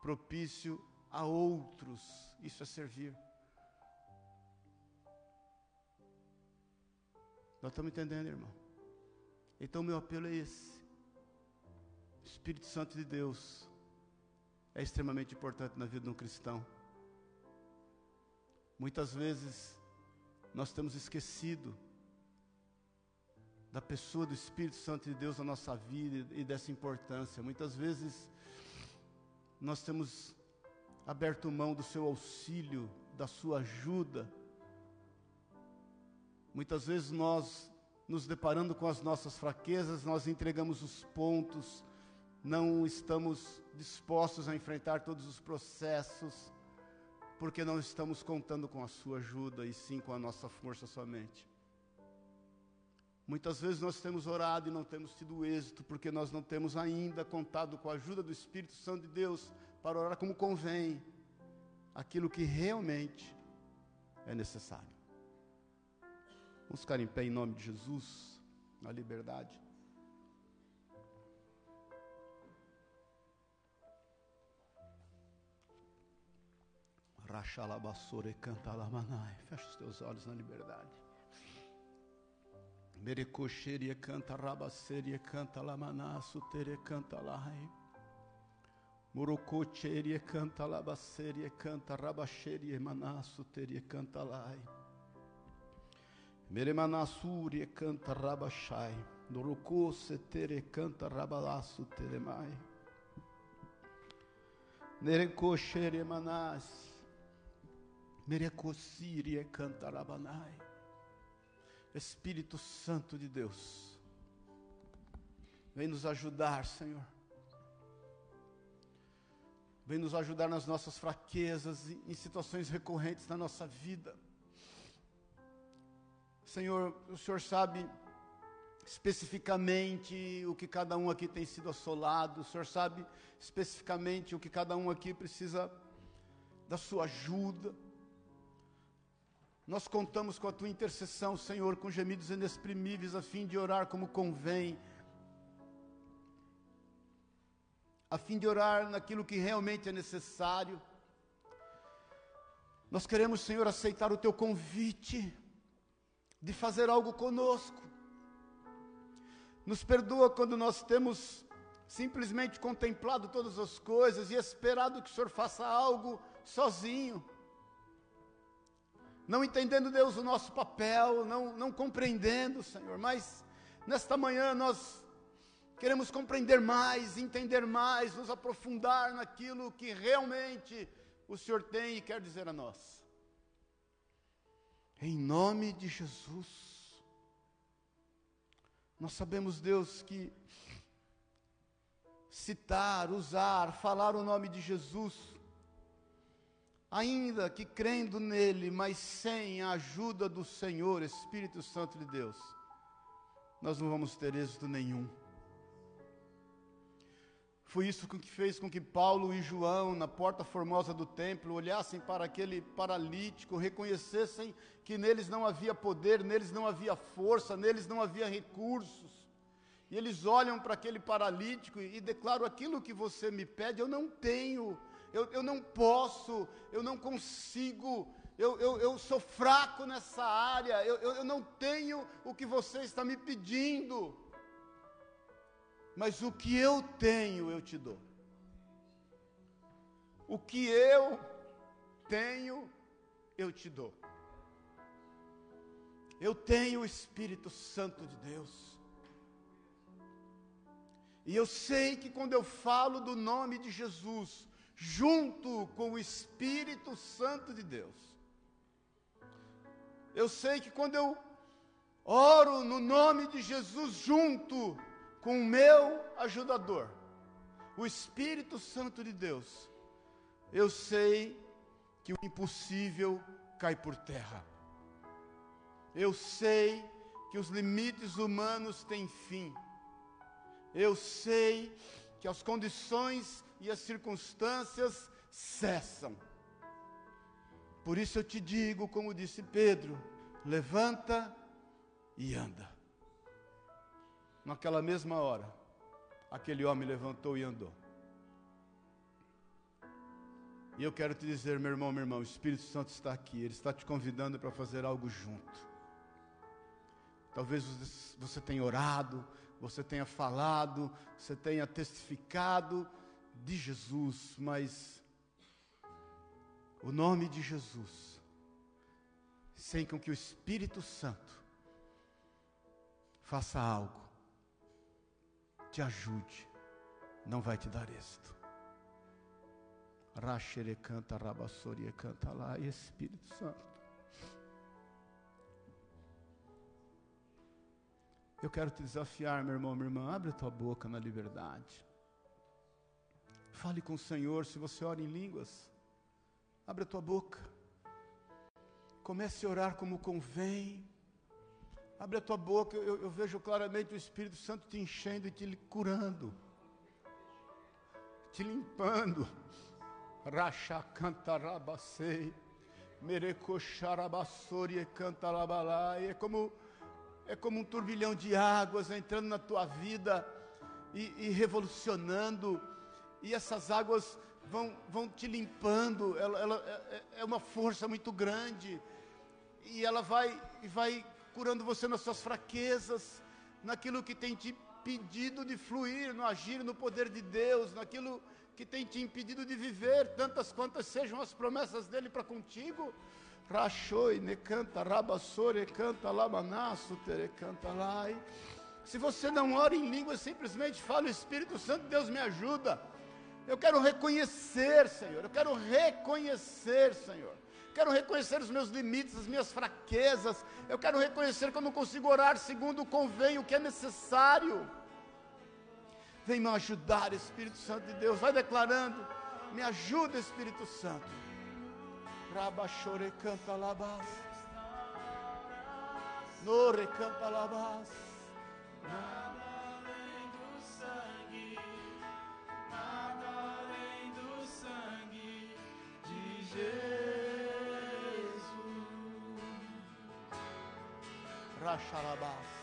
propício a outros. Isso é servir. Nós estamos entendendo, irmão? Então, meu apelo é esse. Espírito Santo de Deus é extremamente importante na vida de um cristão. Muitas vezes nós temos esquecido da pessoa do Espírito Santo de Deus na nossa vida e dessa importância. Muitas vezes nós temos aberto mão do seu auxílio, da sua ajuda. Muitas vezes nós, nos deparando com as nossas fraquezas, nós entregamos os pontos, não estamos dispostos a enfrentar todos os processos, porque não estamos contando com a sua ajuda e sim com a nossa força somente. Muitas vezes nós temos orado e não temos tido êxito, porque nós não temos ainda contado com a ajuda do Espírito Santo de Deus para orar como convém, aquilo que realmente é necessário. Vamos ficar em pé em nome de Jesus, na liberdade. Rachalabassore canta lamanai. Fecha os teus olhos na liberdade. Merecoxeria canta rabaceria canta lamaná, sutere canta lai. Murococheria canta labaceria canta rabacheria maná, suteria canta lai. Meremanassuria canta rabachai. Norocô canta rabalaço teremai. Nerecoxeria manás. Merecocirie cantarabanai. Espírito Santo de Deus, vem nos ajudar, Senhor. Vem nos ajudar nas nossas fraquezas, em situações recorrentes na nossa vida. Senhor, o Senhor sabe especificamente o que cada um aqui tem sido assolado, o Senhor sabe especificamente o que cada um aqui precisa da sua ajuda. Nós contamos com a tua intercessão, Senhor, com gemidos inexprimíveis, a fim de orar como convém, a fim de orar naquilo que realmente é necessário. Nós queremos, Senhor, aceitar o teu convite de fazer algo conosco. Nos perdoa quando nós temos simplesmente contemplado todas as coisas e esperado que o Senhor faça algo sozinho não entendendo, Deus, o nosso papel, não, não compreendendo, Senhor, mas nesta manhã nós queremos compreender mais, entender mais, nos aprofundar naquilo que realmente o Senhor tem e quer dizer a nós. Em nome de Jesus, nós sabemos, Deus, que citar, usar, falar o nome de Jesus ainda que crendo nele, mas sem a ajuda do Senhor, Espírito Santo de Deus, nós não vamos ter êxito nenhum. Foi isso que fez com que Paulo e João, na porta formosa do templo, olhassem para aquele paralítico, reconhecessem que neles não havia poder, neles não havia força, neles não havia recursos. E eles olham para aquele paralítico e declaram: aquilo que você me pede, eu não tenho eu, eu não posso, eu não consigo, eu, eu, eu sou fraco nessa área, eu, eu, eu não tenho o que você está me pedindo, mas o que eu tenho eu te dou. O que eu tenho, eu te dou. Eu tenho o Espírito Santo de Deus. E eu sei que quando eu falo do nome de Jesus, junto com o Espírito Santo de Deus. Eu sei que quando eu oro no nome de Jesus junto com o meu ajudador, o Espírito Santo de Deus, eu sei que o impossível cai por terra. Eu sei que os limites humanos têm fim. Eu sei que as condições e as circunstâncias cessam. Por isso eu te digo, como disse Pedro: levanta e anda. Naquela mesma hora, aquele homem levantou e andou. E eu quero te dizer, meu irmão, meu irmão, o Espírito Santo está aqui, ele está te convidando para fazer algo junto. Talvez você tenha orado, você tenha falado, você tenha testificado de Jesus, mas o nome de Jesus, sem com que o Espírito Santo faça algo, te ajude, não vai te dar êxito. Rachere canta, rabassoria canta lá, e Espírito Santo. Eu quero te desafiar, meu irmão, minha irmã, abre tua boca na liberdade. Fale com o Senhor, se você ora em línguas, abre a tua boca. Comece a orar como convém. Abre a tua boca, eu, eu vejo claramente o Espírito Santo te enchendo e te curando, te limpando. Racha cantarabacei, merecoxarabassori cantalabalai. É como, é como um turbilhão de águas entrando na tua vida e, e revolucionando, e essas águas vão, vão te limpando. Ela, ela é, é uma força muito grande, e ela vai, vai curando você nas suas fraquezas, naquilo que tem te impedido de fluir, no agir, no poder de Deus, naquilo que tem te impedido de viver, tantas quantas sejam as promessas dele para contigo. Rachoi, ne canta, rabassore, canta, labanasso, tere canta, lai. Se você não ora em língua, simplesmente fala, o Espírito Santo, Deus me ajuda. Eu quero reconhecer, Senhor, eu quero reconhecer, Senhor. Quero reconhecer os meus limites, as minhas fraquezas. Eu quero reconhecer que eu não consigo orar segundo convém, o que é necessário. Vem me ajudar, Espírito Santo de Deus. Vai declarando. Me ajuda, Espírito Santo. Rabachore canta labas. Nore canta labas. Racharabas.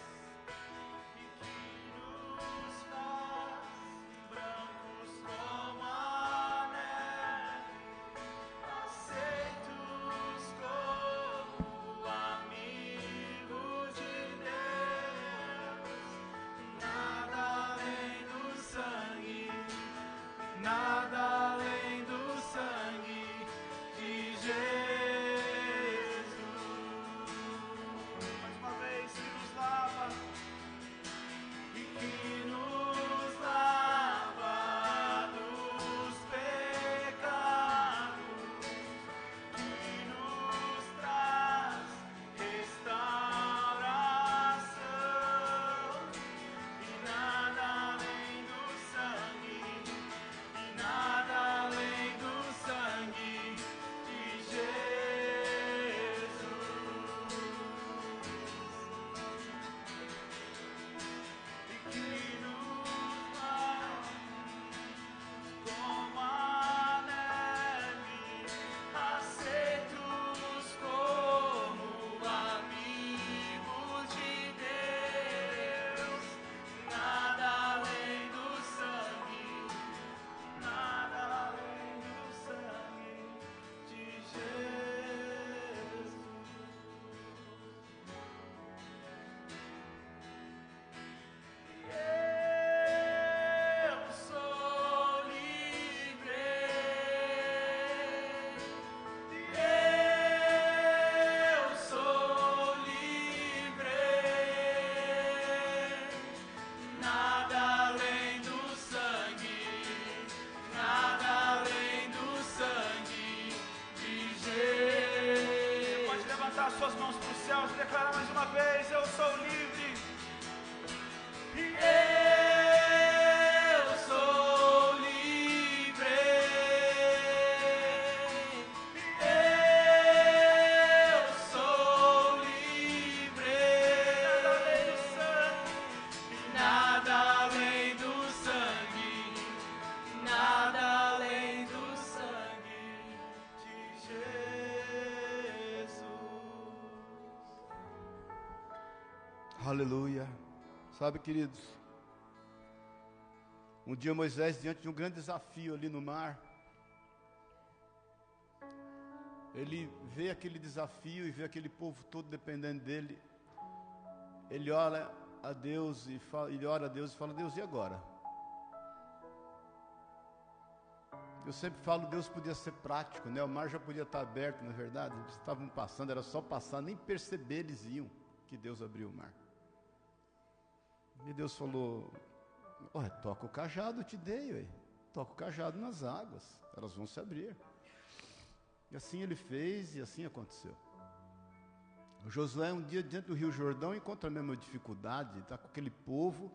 Sabe, queridos, um dia Moisés, diante de um grande desafio ali no mar, ele vê aquele desafio e vê aquele povo todo dependendo dele. Ele ora a Deus e fala, ele ora a Deus e fala: Deus, e agora? Eu sempre falo, Deus podia ser prático, né? O mar já podia estar aberto, na é verdade. Eles estavam passando, era só passar, nem perceber eles iam que Deus abriu o mar. E Deus falou: Olha, toca o cajado, eu te dei, ué. toca o cajado nas águas, elas vão se abrir. E assim ele fez e assim aconteceu. O Josué, um dia diante do Rio Jordão, encontra a mesma dificuldade, está com aquele povo,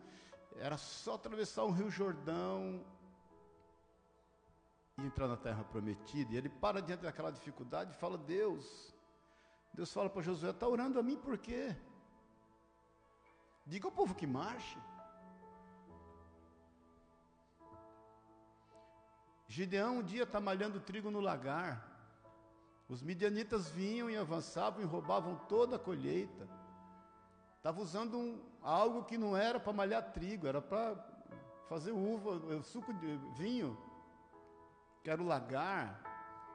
era só atravessar o Rio Jordão e entrar na terra prometida. E ele para diante daquela dificuldade e fala: Deus, Deus fala para Josué: está orando a mim por quê? Diga ao povo que marche. Gideão um dia está malhando trigo no lagar. Os midianitas vinham e avançavam e roubavam toda a colheita. Estava usando um, algo que não era para malhar trigo, era para fazer uva, suco de vinho, que era o lagar.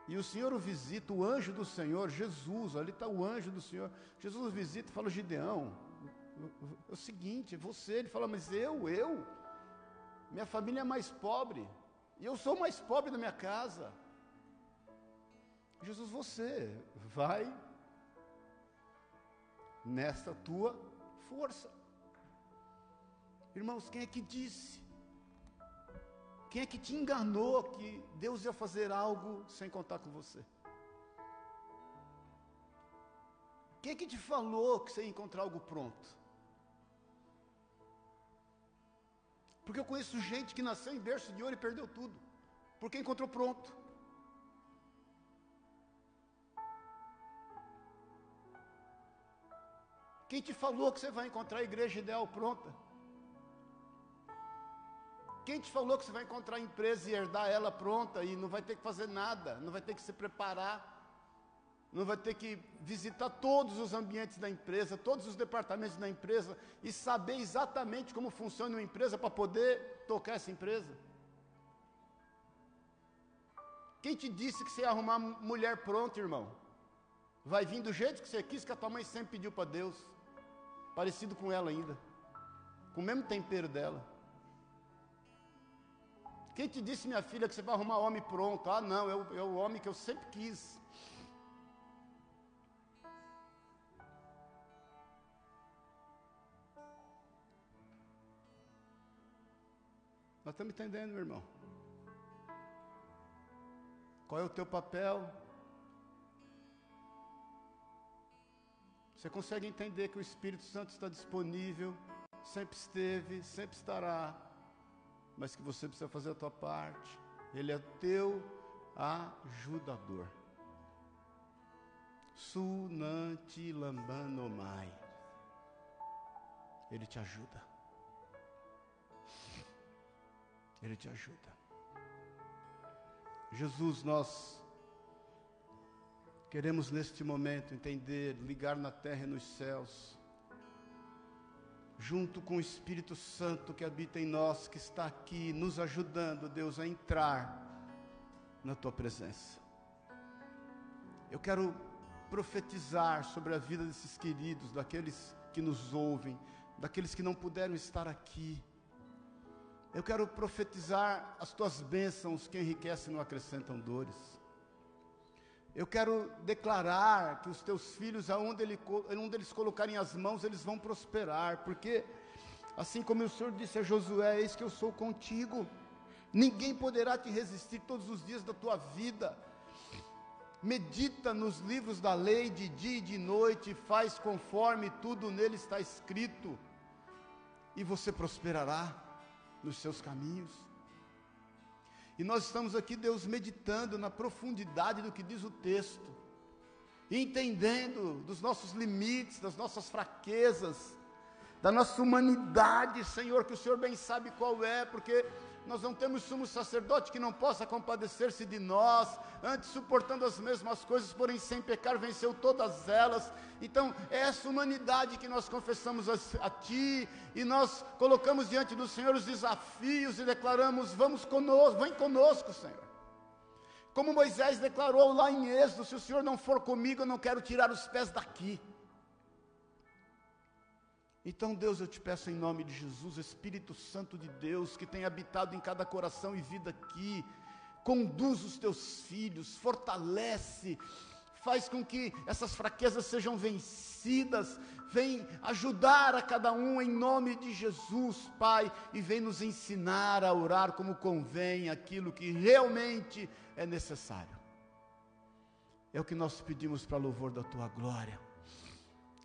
E o Senhor o visita, o anjo do Senhor, Jesus, ali está o anjo do Senhor. Jesus o visita e fala: Gideão, é o seguinte, você, ele fala, mas eu, eu, minha família é mais pobre, e eu sou mais pobre da minha casa. Jesus, você vai nessa tua força. Irmãos, quem é que disse? Quem é que te enganou que Deus ia fazer algo sem contar com você? Quem é que te falou que você ia encontrar algo pronto? Porque eu conheço gente que nasceu em berço de ouro e perdeu tudo, porque encontrou pronto. Quem te falou que você vai encontrar a igreja ideal pronta? Quem te falou que você vai encontrar a empresa e herdar ela pronta e não vai ter que fazer nada, não vai ter que se preparar? Não vai ter que visitar todos os ambientes da empresa, todos os departamentos da empresa e saber exatamente como funciona uma empresa para poder tocar essa empresa. Quem te disse que você ia arrumar mulher pronta, irmão? Vai vir do jeito que você quis, que a tua mãe sempre pediu para Deus, parecido com ela ainda, com o mesmo tempero dela. Quem te disse, minha filha, que você vai arrumar homem pronto? Ah, não, é o, é o homem que eu sempre quis. Nós estamos entendendo, meu irmão. Qual é o teu papel? Você consegue entender que o Espírito Santo está disponível, sempre esteve, sempre estará, mas que você precisa fazer a tua parte. Ele é teu ajudador. Sunanti lambanomai. Ele te ajuda. Ele te ajuda. Jesus, nós queremos neste momento entender, ligar na terra e nos céus, junto com o Espírito Santo que habita em nós, que está aqui nos ajudando, Deus, a entrar na tua presença. Eu quero profetizar sobre a vida desses queridos, daqueles que nos ouvem, daqueles que não puderam estar aqui. Eu quero profetizar as tuas bênçãos que enriquecem e não acrescentam dores. Eu quero declarar que os teus filhos, aonde, ele, eles colocarem as mãos, eles vão prosperar, porque assim como o Senhor disse a Josué: Eis que eu sou contigo, ninguém poderá te resistir todos os dias da tua vida. Medita nos livros da lei de dia e de noite, faz conforme tudo nele está escrito, e você prosperará nos seus caminhos. E nós estamos aqui, Deus, meditando na profundidade do que diz o texto, entendendo dos nossos limites, das nossas fraquezas, da nossa humanidade, Senhor, que o Senhor bem sabe qual é, porque nós não temos sumo sacerdote que não possa compadecer-se de nós, antes suportando as mesmas coisas, porém sem pecar, venceu todas elas. Então, é essa humanidade que nós confessamos a, a Ti, e nós colocamos diante do Senhor os desafios e declaramos: vamos conosco, vem conosco, Senhor. Como Moisés declarou lá em Êxodo: se o Senhor não for comigo, eu não quero tirar os pés daqui. Então, Deus, eu te peço em nome de Jesus, Espírito Santo de Deus, que tem habitado em cada coração e vida aqui, conduz os teus filhos, fortalece, faz com que essas fraquezas sejam vencidas, vem ajudar a cada um em nome de Jesus, Pai, e vem nos ensinar a orar como convém, aquilo que realmente é necessário. É o que nós pedimos para louvor da tua glória.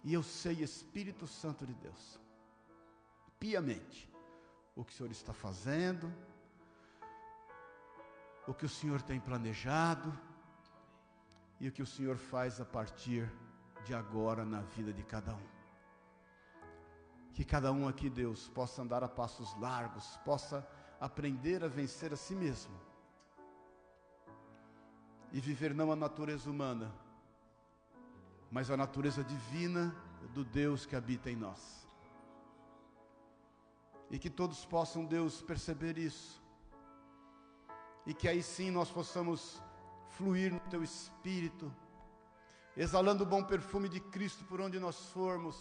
E eu sei, Espírito Santo de Deus, piamente, o que o Senhor está fazendo, o que o Senhor tem planejado e o que o Senhor faz a partir de agora na vida de cada um. Que cada um aqui, Deus, possa andar a passos largos, possa aprender a vencer a si mesmo e viver não a natureza humana, mas a natureza divina do Deus que habita em nós. E que todos possam, Deus, perceber isso. E que aí sim nós possamos fluir no teu espírito, exalando o bom perfume de Cristo por onde nós formos,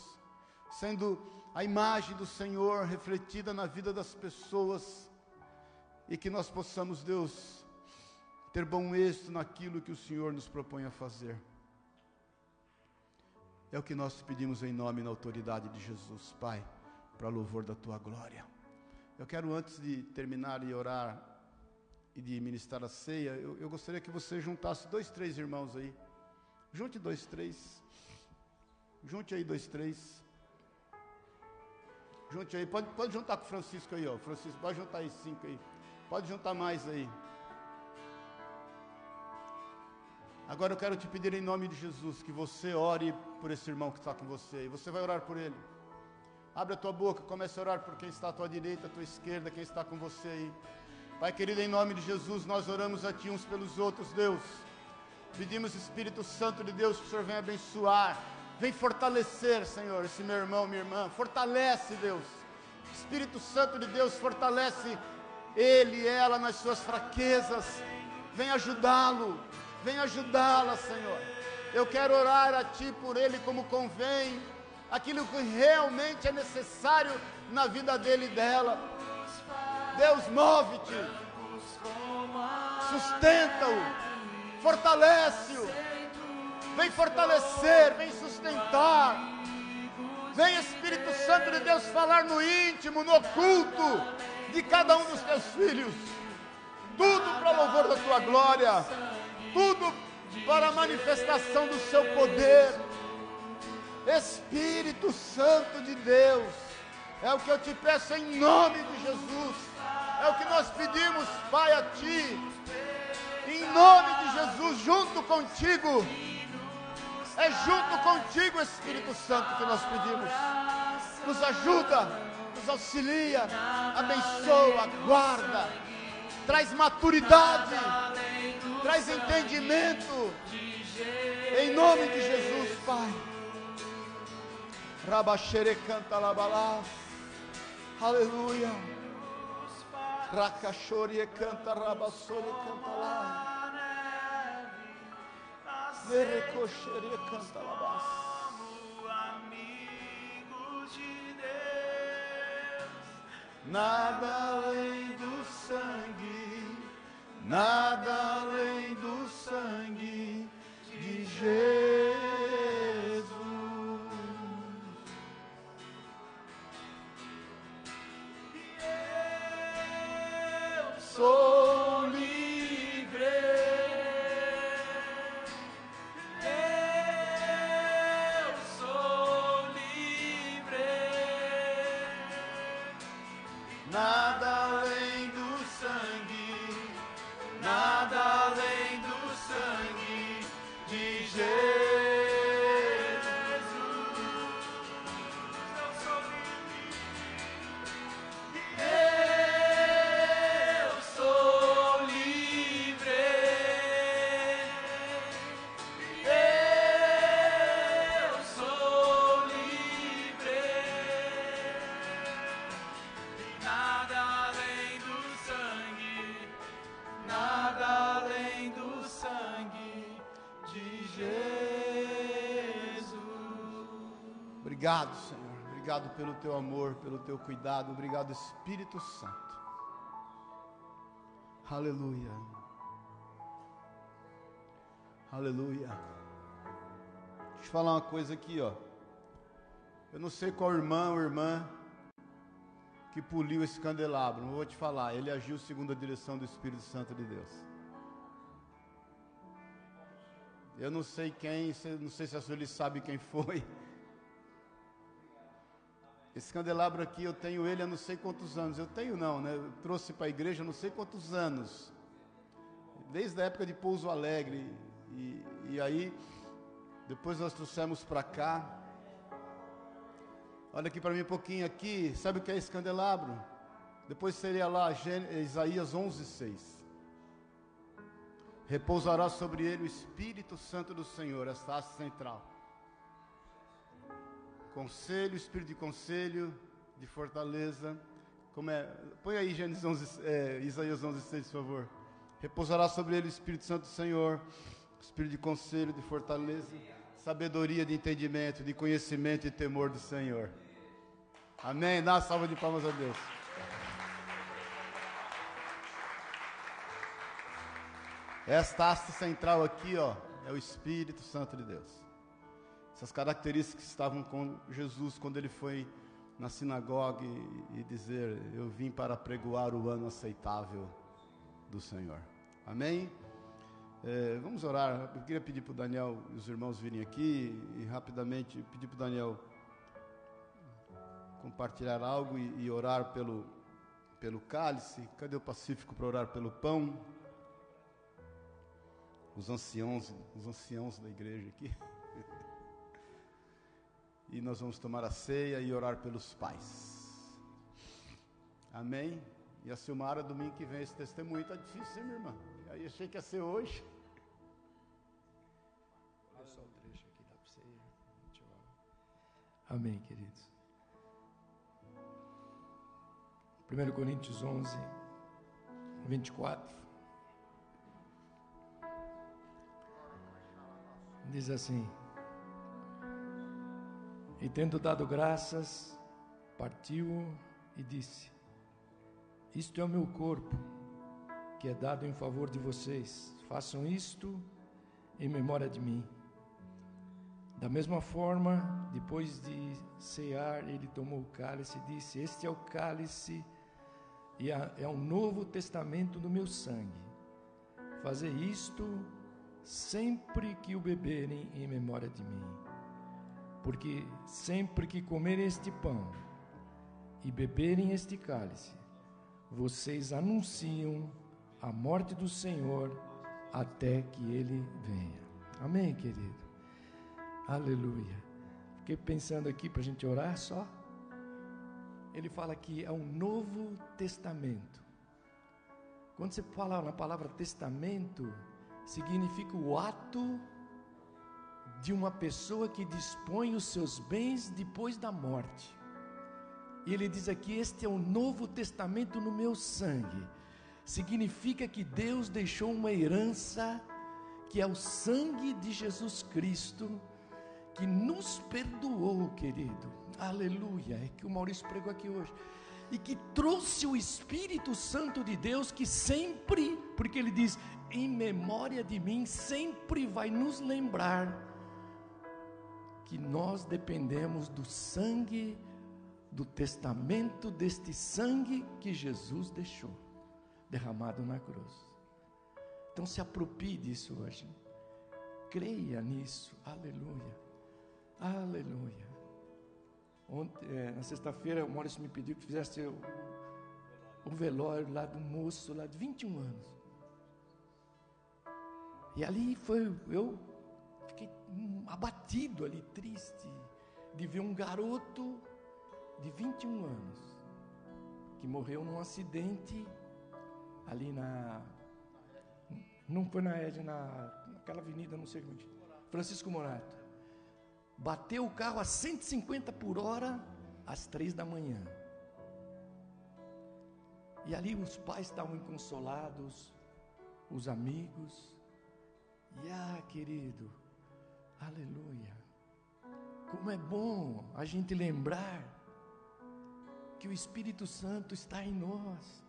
sendo a imagem do Senhor refletida na vida das pessoas, e que nós possamos, Deus, ter bom êxito naquilo que o Senhor nos propõe a fazer. É o que nós pedimos em nome e na autoridade de Jesus, Pai, para louvor da tua glória. Eu quero, antes de terminar e orar e de ministrar a ceia, eu, eu gostaria que você juntasse dois, três irmãos aí. Junte dois, três. Junte aí dois, três. Junte aí. Pode, pode juntar com o Francisco aí, ó. Francisco, pode juntar aí cinco aí. Pode juntar mais aí. Agora eu quero te pedir em nome de Jesus que você ore por esse irmão que está com você. E você vai orar por ele. Abre a tua boca, comece a orar por quem está à tua direita, à tua esquerda, quem está com você aí. Pai querido, em nome de Jesus, nós oramos a Ti uns pelos outros, Deus. Pedimos, Espírito Santo de Deus, que o Senhor venha abençoar, vem fortalecer, Senhor, esse meu irmão, minha irmã. Fortalece, Deus. Espírito Santo de Deus, fortalece ele e ela nas suas fraquezas. Vem ajudá-lo Vem ajudá-la, Senhor. Eu quero orar a Ti por ele como convém, aquilo que realmente é necessário na vida dele e dela. Deus, move-te, sustenta-o, fortalece-o, vem fortalecer, vem sustentar. Vem Espírito Santo de Deus falar no íntimo, no oculto de cada um dos teus filhos. Tudo para louvor da tua glória tudo para a manifestação do seu poder. Espírito Santo de Deus, é o que eu te peço em nome de Jesus, é o que nós pedimos, Pai, a Ti, em nome de Jesus, junto contigo, é junto contigo, Espírito Santo, que nós pedimos, nos ajuda, nos auxilia, abençoa, guarda, traz maturidade traz entendimento. Em nome de Jesus, Pai. Rabaxere canta labalá. Aleluia. Racachore canta rabassore canta lá. Verecochere canta labás. Nada além do sangue nada além do sangue de Jesus. Eu sou Obrigado pelo teu amor, pelo teu cuidado. Obrigado, Espírito Santo. Aleluia. Aleluia. Deixa eu falar uma coisa aqui, ó. Eu não sei qual irmão ou irmã que poliu esse candelabro, não vou te falar. Ele agiu segundo a direção do Espírito Santo de Deus. Eu não sei quem, não sei se a Sueli sabe quem foi. Esse candelabro aqui, eu tenho ele há não sei quantos anos. Eu tenho não, né? Eu trouxe para a igreja não sei quantos anos. Desde a época de Pouso Alegre. E, e aí, depois nós trouxemos para cá. Olha aqui para mim um pouquinho aqui. Sabe o que é esse candelabro? Depois seria lá Isaías 11, 6. Repousará sobre ele o Espírito Santo do Senhor, esta haste central conselho, espírito de conselho, de fortaleza. Como é? Põe aí Gênesis 11, é, Isaías 11, 6, por favor. Repousará sobre ele o Espírito Santo do Senhor, espírito de conselho, de fortaleza, sabedoria, de entendimento, de conhecimento e temor do Senhor. Amém. Dá uma salva de palmas a Deus. Esta haste central aqui, ó, é o Espírito Santo de Deus. Essas características que estavam com Jesus quando ele foi na sinagoga e, e dizer: Eu vim para pregoar o ano aceitável do Senhor. Amém? É, vamos orar. Eu queria pedir para o Daniel e os irmãos virem aqui e rapidamente pedir para o Daniel compartilhar algo e, e, orar pelo, pelo cálice. Cadê o Pacífico para orar pelo pão? Os anciãos, os anciãos da igreja aqui. e nós vamos tomar a ceia e orar pelos pais. Amém? E a Silmara, domingo que vem, esse testemunho está difícil, hein, minha irmã? Aí achei que ia ser hoje. Olha só o trecho aqui, dá para você ir. Amém, queridos. 1 Coríntios 11, 24. Diz assim: e tendo dado graças, partiu e disse: Isto é o meu corpo, que é dado em favor de vocês. Façam isto em memória de mim. Da mesma forma, depois de cear, ele tomou o cálice e disse: Este é o cálice e é um novo testamento do meu sangue. Fazer isto sempre que o beberem em memória de mim porque sempre que comerem este pão e beberem este cálice, vocês anunciam a morte do Senhor até que ele venha. Amém, querido? Aleluia. Fiquei pensando aqui para a gente orar só. Ele fala que é um novo testamento. Quando você fala na palavra testamento, significa o ato de uma pessoa que dispõe os seus bens depois da morte. E ele diz aqui: Este é o novo testamento no meu sangue. Significa que Deus deixou uma herança, que é o sangue de Jesus Cristo, que nos perdoou, querido. Aleluia. É que o Maurício pregou aqui hoje. E que trouxe o Espírito Santo de Deus, que sempre, porque ele diz, em memória de mim, sempre vai nos lembrar que nós dependemos do sangue, do testamento deste sangue que Jesus deixou, derramado na cruz. Então se apropie disso hoje. Creia nisso. Aleluia. Aleluia. Ontem, é, na sexta-feira, o Maurício me pediu que fizesse o, o velório lá do moço, lá de 21 anos. E ali foi, eu fiquei abatido ali, triste, de ver um garoto de 21 anos que morreu num acidente ali na. Não foi na Ed, na, naquela avenida, não sei onde. Francisco Morato. Bateu o carro a 150 por hora às três da manhã. E ali os pais estavam inconsolados, os amigos. E ah, querido, Aleluia. Como é bom a gente lembrar que o Espírito Santo está em nós.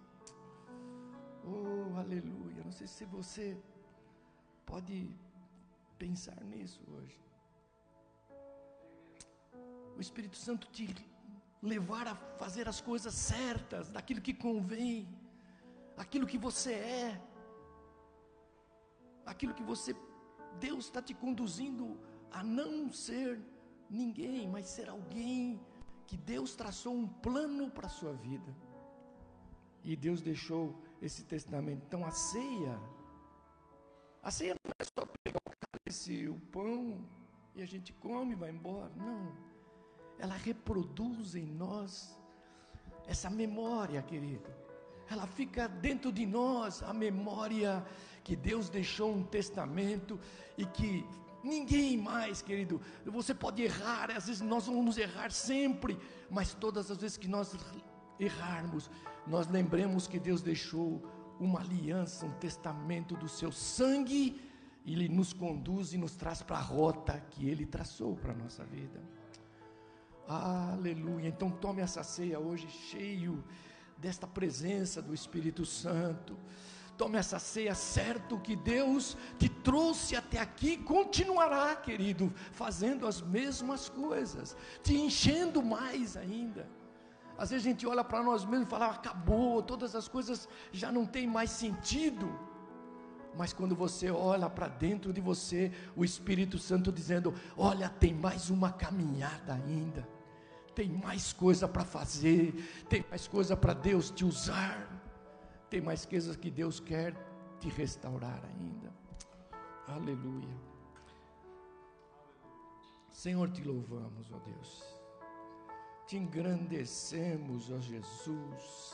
Oh, aleluia. Não sei se você pode pensar nisso hoje. O Espírito Santo te levar a fazer as coisas certas, daquilo que convém, aquilo que você é, aquilo que você, Deus está te conduzindo a não ser ninguém, mas ser alguém que Deus traçou um plano para a sua vida. E Deus deixou esse testamento. Então a ceia, a ceia não é só pegar o cálice, o pão e a gente come vai embora. Não. Ela reproduz em nós essa memória, querido. Ela fica dentro de nós, a memória que Deus deixou um testamento e que ninguém mais, querido. Você pode errar, às vezes nós vamos errar sempre, mas todas as vezes que nós errarmos, nós lembremos que Deus deixou uma aliança, um testamento do seu sangue, e Ele nos conduz e nos traz para a rota que Ele traçou para a nossa vida. Aleluia. Então tome essa ceia hoje cheio desta presença do Espírito Santo. Tome essa ceia, certo que Deus te trouxe até aqui, continuará, querido, fazendo as mesmas coisas, te enchendo mais ainda. Às vezes a gente olha para nós mesmos e fala, acabou, todas as coisas já não têm mais sentido. Mas quando você olha para dentro de você, o Espírito Santo dizendo: Olha, tem mais uma caminhada ainda, tem mais coisa para fazer, tem mais coisa para Deus te usar, tem mais coisas que Deus quer te restaurar ainda. Aleluia. Senhor, te louvamos, ó Deus te engrandecemos, ó Jesus.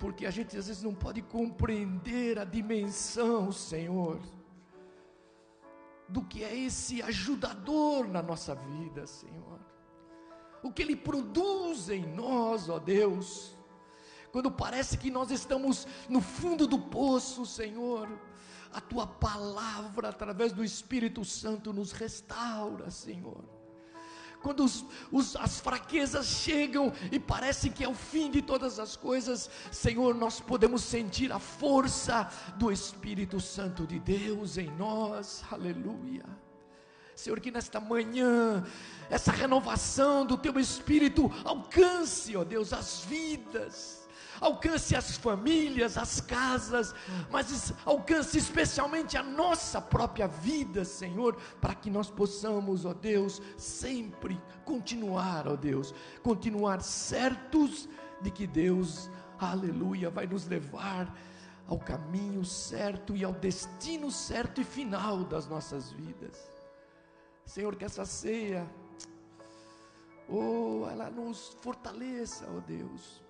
Porque a gente às vezes não pode compreender a dimensão, Senhor, do que é esse ajudador na nossa vida, Senhor. O que ele produz em nós, ó Deus. Quando parece que nós estamos no fundo do poço, Senhor, a tua palavra, através do Espírito Santo, nos restaura, Senhor. Quando os, os, as fraquezas chegam e parecem que é o fim de todas as coisas, Senhor, nós podemos sentir a força do Espírito Santo de Deus em nós, aleluia. Senhor, que nesta manhã, essa renovação do Teu Espírito alcance, ó Deus, as vidas, alcance as famílias, as casas, mas alcance especialmente a nossa própria vida, Senhor, para que nós possamos, ó Deus, sempre continuar, ó Deus, continuar certos de que Deus, aleluia, vai nos levar ao caminho certo e ao destino certo e final das nossas vidas. Senhor, que essa ceia, oh, ela nos fortaleça, ó Deus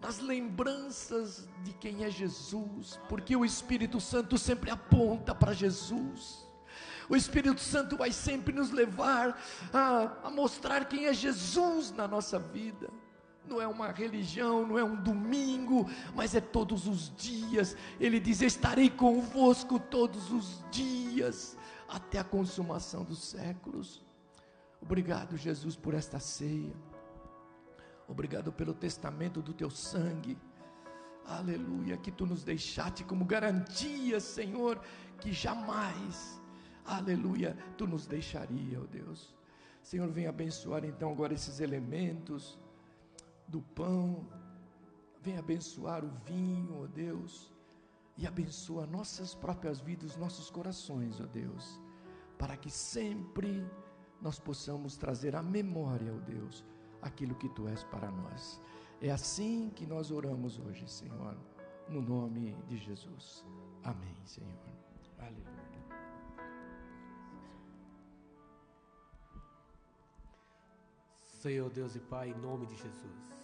nas lembranças de quem é Jesus, porque o Espírito Santo sempre aponta para Jesus. O Espírito Santo vai sempre nos levar a, a, mostrar quem é Jesus na nossa vida. Não é uma religião, não é um domingo, mas é todos os dias. Ele diz: Estarei convosco todos os dias, até a consumação dos séculos. Obrigado, Jesus, por esta ceia. Obrigado pelo testamento do teu sangue. Aleluia, que tu nos deixaste como garantia, Senhor, que jamais, aleluia, tu nos deixaria, ó oh Deus. Senhor, vem abençoar então agora esses elementos do pão, vem abençoar o vinho, ó oh Deus, e abençoa nossas próprias vidas, nossos corações, ó oh Deus, para que sempre nós possamos trazer à memória, ó Deus, aquilo que tu és para nós. É assim que nós oramos hoje, Senhor, no nome de Jesus. Amém, Senhor. Aleluia. Senhor Deus e Pai, em nome de Jesus.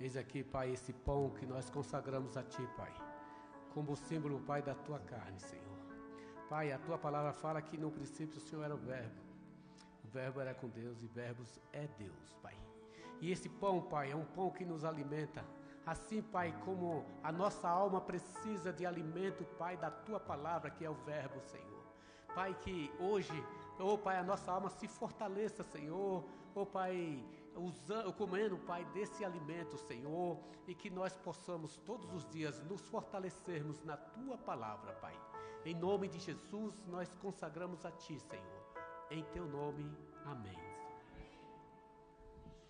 Eis aqui, Pai, esse pão que nós consagramos a Ti, Pai, como símbolo, Pai, da Tua carne, Senhor. Pai, a Tua palavra fala que no princípio o Senhor era o Verbo. O Verbo era com Deus e Verbos é Deus, Pai. E esse pão, Pai, é um pão que nos alimenta. Assim, Pai, como a nossa alma precisa de alimento, Pai, da tua palavra, que é o Verbo, Senhor. Pai, que hoje Oh, Pai, a nossa alma se fortaleça, Senhor. Oh, Pai, usando, comendo, Pai, desse alimento, Senhor, e que nós possamos todos os dias nos fortalecermos na Tua palavra, Pai. Em nome de Jesus, nós consagramos a Ti, Senhor. Em Teu nome, amém.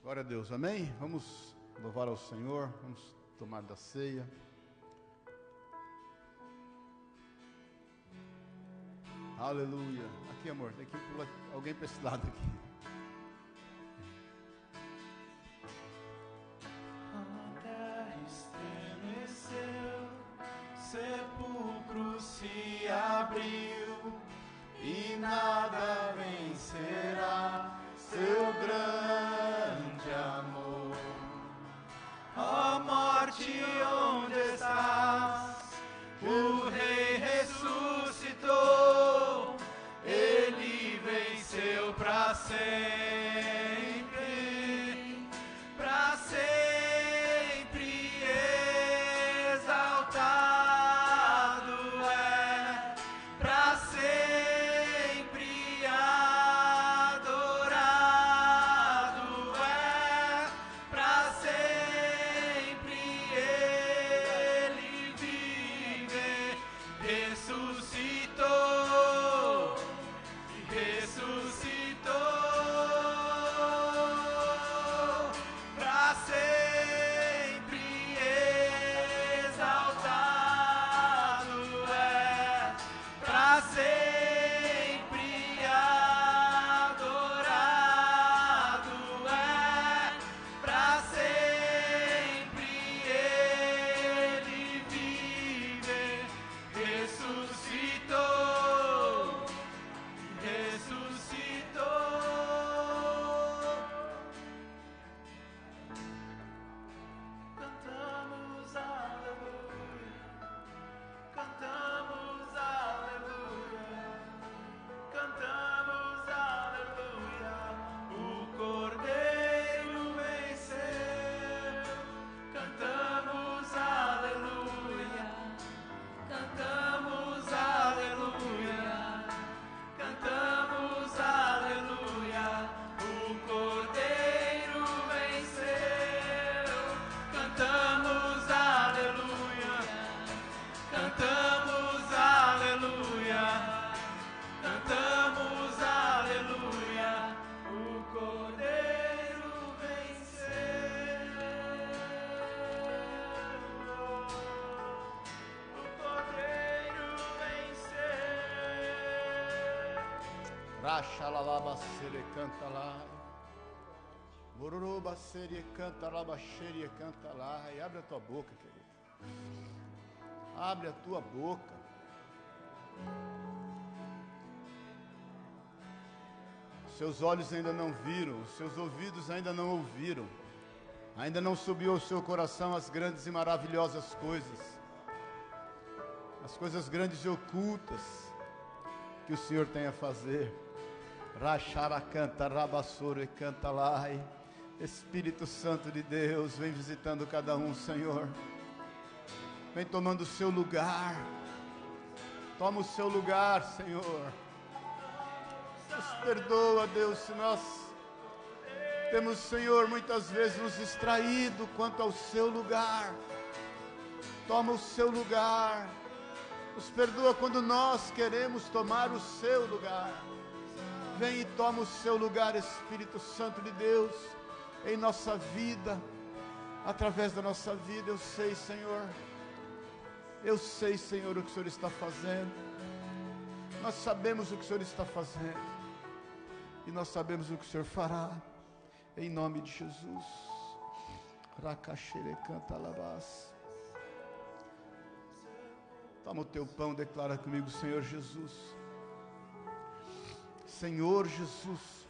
Glória a Deus, amém? Vamos louvar ao Senhor, vamos tomar da ceia. Aleluia. Aqui, amor, tem que alguém para esse lado aqui. Lalaba sere canta lá. Bururuba sere canta laba xerie canta lá. E abre a tua boca, querido. Abre a tua boca. Seus olhos ainda não viram, seus ouvidos ainda não ouviram. Ainda não subiu ao seu coração as grandes e maravilhosas coisas. As coisas grandes e ocultas que o Senhor tem a fazer. Rachara canta, rabassoro e canta lá. Espírito Santo de Deus, vem visitando cada um, Senhor. Vem tomando o seu lugar. Toma o seu lugar, Senhor. Nos perdoa, Deus, se nós temos, Senhor, muitas vezes nos distraído quanto ao seu lugar. Toma o seu lugar. Nos perdoa quando nós queremos tomar o seu lugar. Vem e toma o seu lugar, Espírito Santo de Deus, em nossa vida, através da nossa vida. Eu sei, Senhor. Eu sei, Senhor, o que o Senhor está fazendo. Nós sabemos o que o Senhor está fazendo. E nós sabemos o que o Senhor fará. Em nome de Jesus. Racaxere canta alabás. Toma o teu pão, declara comigo, Senhor Jesus. Senhor Jesus.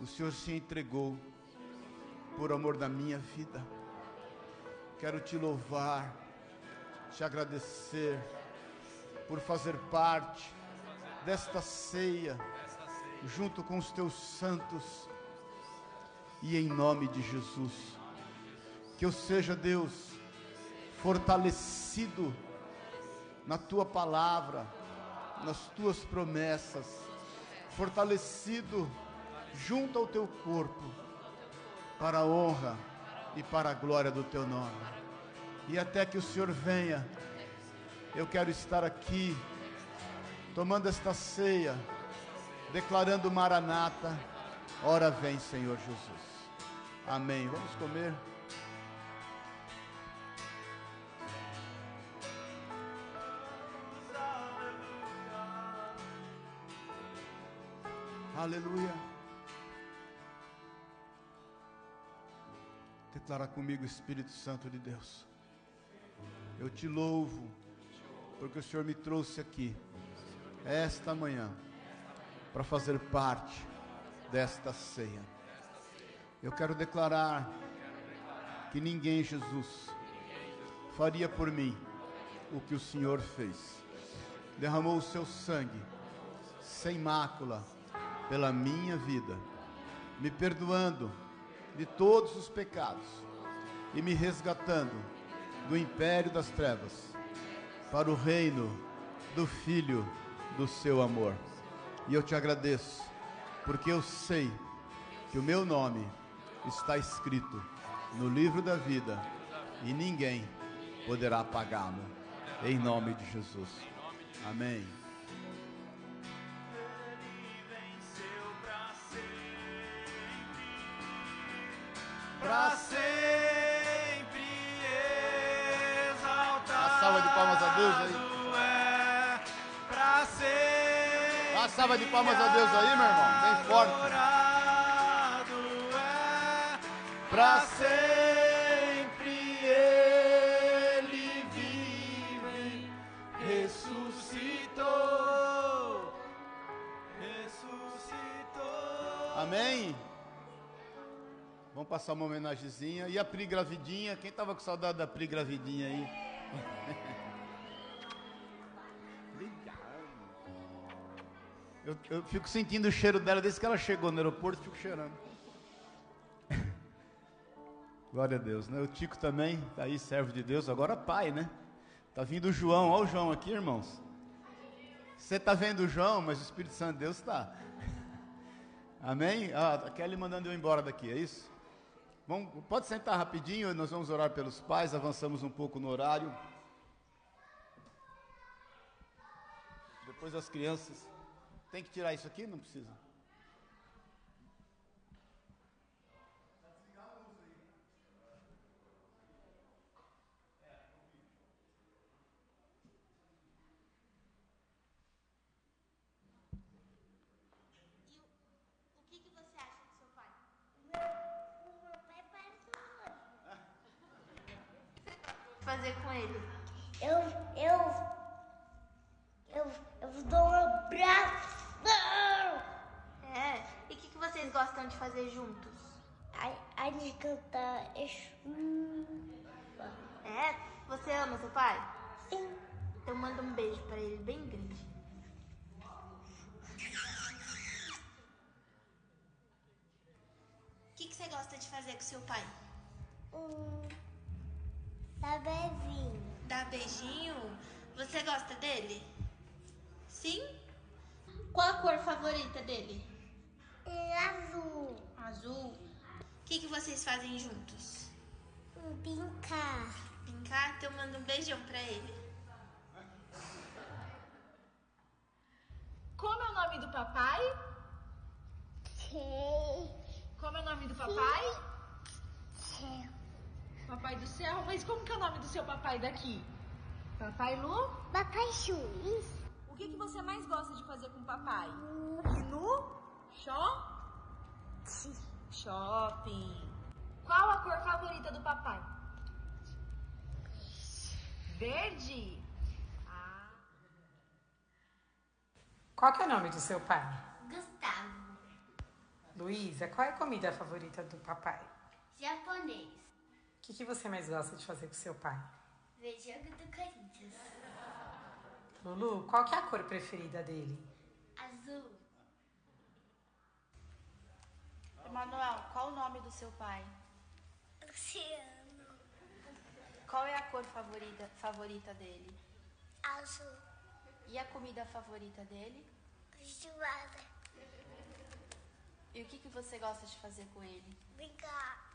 O Senhor se entregou por amor da minha vida. Quero te louvar, te agradecer por fazer parte desta ceia junto com os teus santos e em nome de Jesus. Que eu seja, Deus, fortalecido na tua palavra, nas tuas promessas, fortalecido junto ao teu corpo, para a honra e para a glória do teu nome. E até que o Senhor venha, eu quero estar aqui, tomando esta ceia, declarando Maranata, ora vem, Senhor Jesus. Amém. Vamos comer. Aleluia. Declara comigo, Espírito Santo de Deus. Eu te louvo, porque o Senhor me trouxe aqui, esta manhã, para fazer parte desta ceia. Eu quero declarar que ninguém, Jesus, faria por mim o que o Senhor fez. Derramou o seu sangue, sem mácula, pela minha vida, me perdoando de todos os pecados e me resgatando do império das trevas para o reino do Filho do seu amor. E eu te agradeço, porque eu sei que o meu nome está escrito no livro da vida e ninguém poderá apagá-lo. Em nome de Jesus. Amém. Palmas a Deus aí, meu irmão. Bem forte. é, Pra sempre ele vive, ressuscitou, ressuscitou. Amém. Vamos passar uma homenagemzinha. E a Pri gravidinha? Quem tava com saudade da Pri gravidinha aí? Eu, fico sentindo o cheiro dela desde que ela chegou no aeroporto, fico cheirando. Glória a Deus, né? O Tico também, tá aí, servo de Deus, agora pai, né? Tá vindo o João, olha o João aqui, irmãos. Você tá vendo o João, mas o Espírito Santo de Deus está. Amém? Ah, a Kelly mandando eu embora daqui, é isso? Vamos, pode sentar rapidinho, nós vamos orar pelos pais, avançamos um pouco no horário. Depois as crianças. Tem que tirar isso aqui? Não precisa. E o, o que, que você acha do seu pai? O meu pai parece um Fazer com ele? Eu, eu, eu, eu dou um abraço. É. E o que, que vocês gostam de fazer juntos? A, a de cantar Exu. É? Você ama seu pai? Sim. Então manda um beijo pra ele bem grande. O que, que você gosta de fazer com seu pai? Um sabezinho. Dar beijinho? Você gosta dele? Sim? Qual a cor favorita dele? E azul. Azul. O que, que vocês fazem juntos? Um brincar. Brincar? Então manda um beijão pra ele. Como é o nome do papai? Sei. Como é o nome do papai? Sei. Papai do céu. Mas como que é o nome do seu papai daqui? Papai Lu? Papai Juiz. O que, que você mais gosta de fazer com o papai? Ir no shop? shopping. Qual a cor favorita do papai? Verde? Ah. Qual que é o nome do seu pai? Gustavo. Luísa, qual é a comida favorita do papai? Japonês. O que, que você mais gosta de fazer com seu pai? Ver jogo do Corinthians. Lulu, qual que é a cor preferida dele? Azul. Emanuel, qual o nome do seu pai? Luciano. Qual é a cor favorita, favorita dele? Azul. E a comida favorita dele? Feijoada. E o que, que você gosta de fazer com ele? Brincar.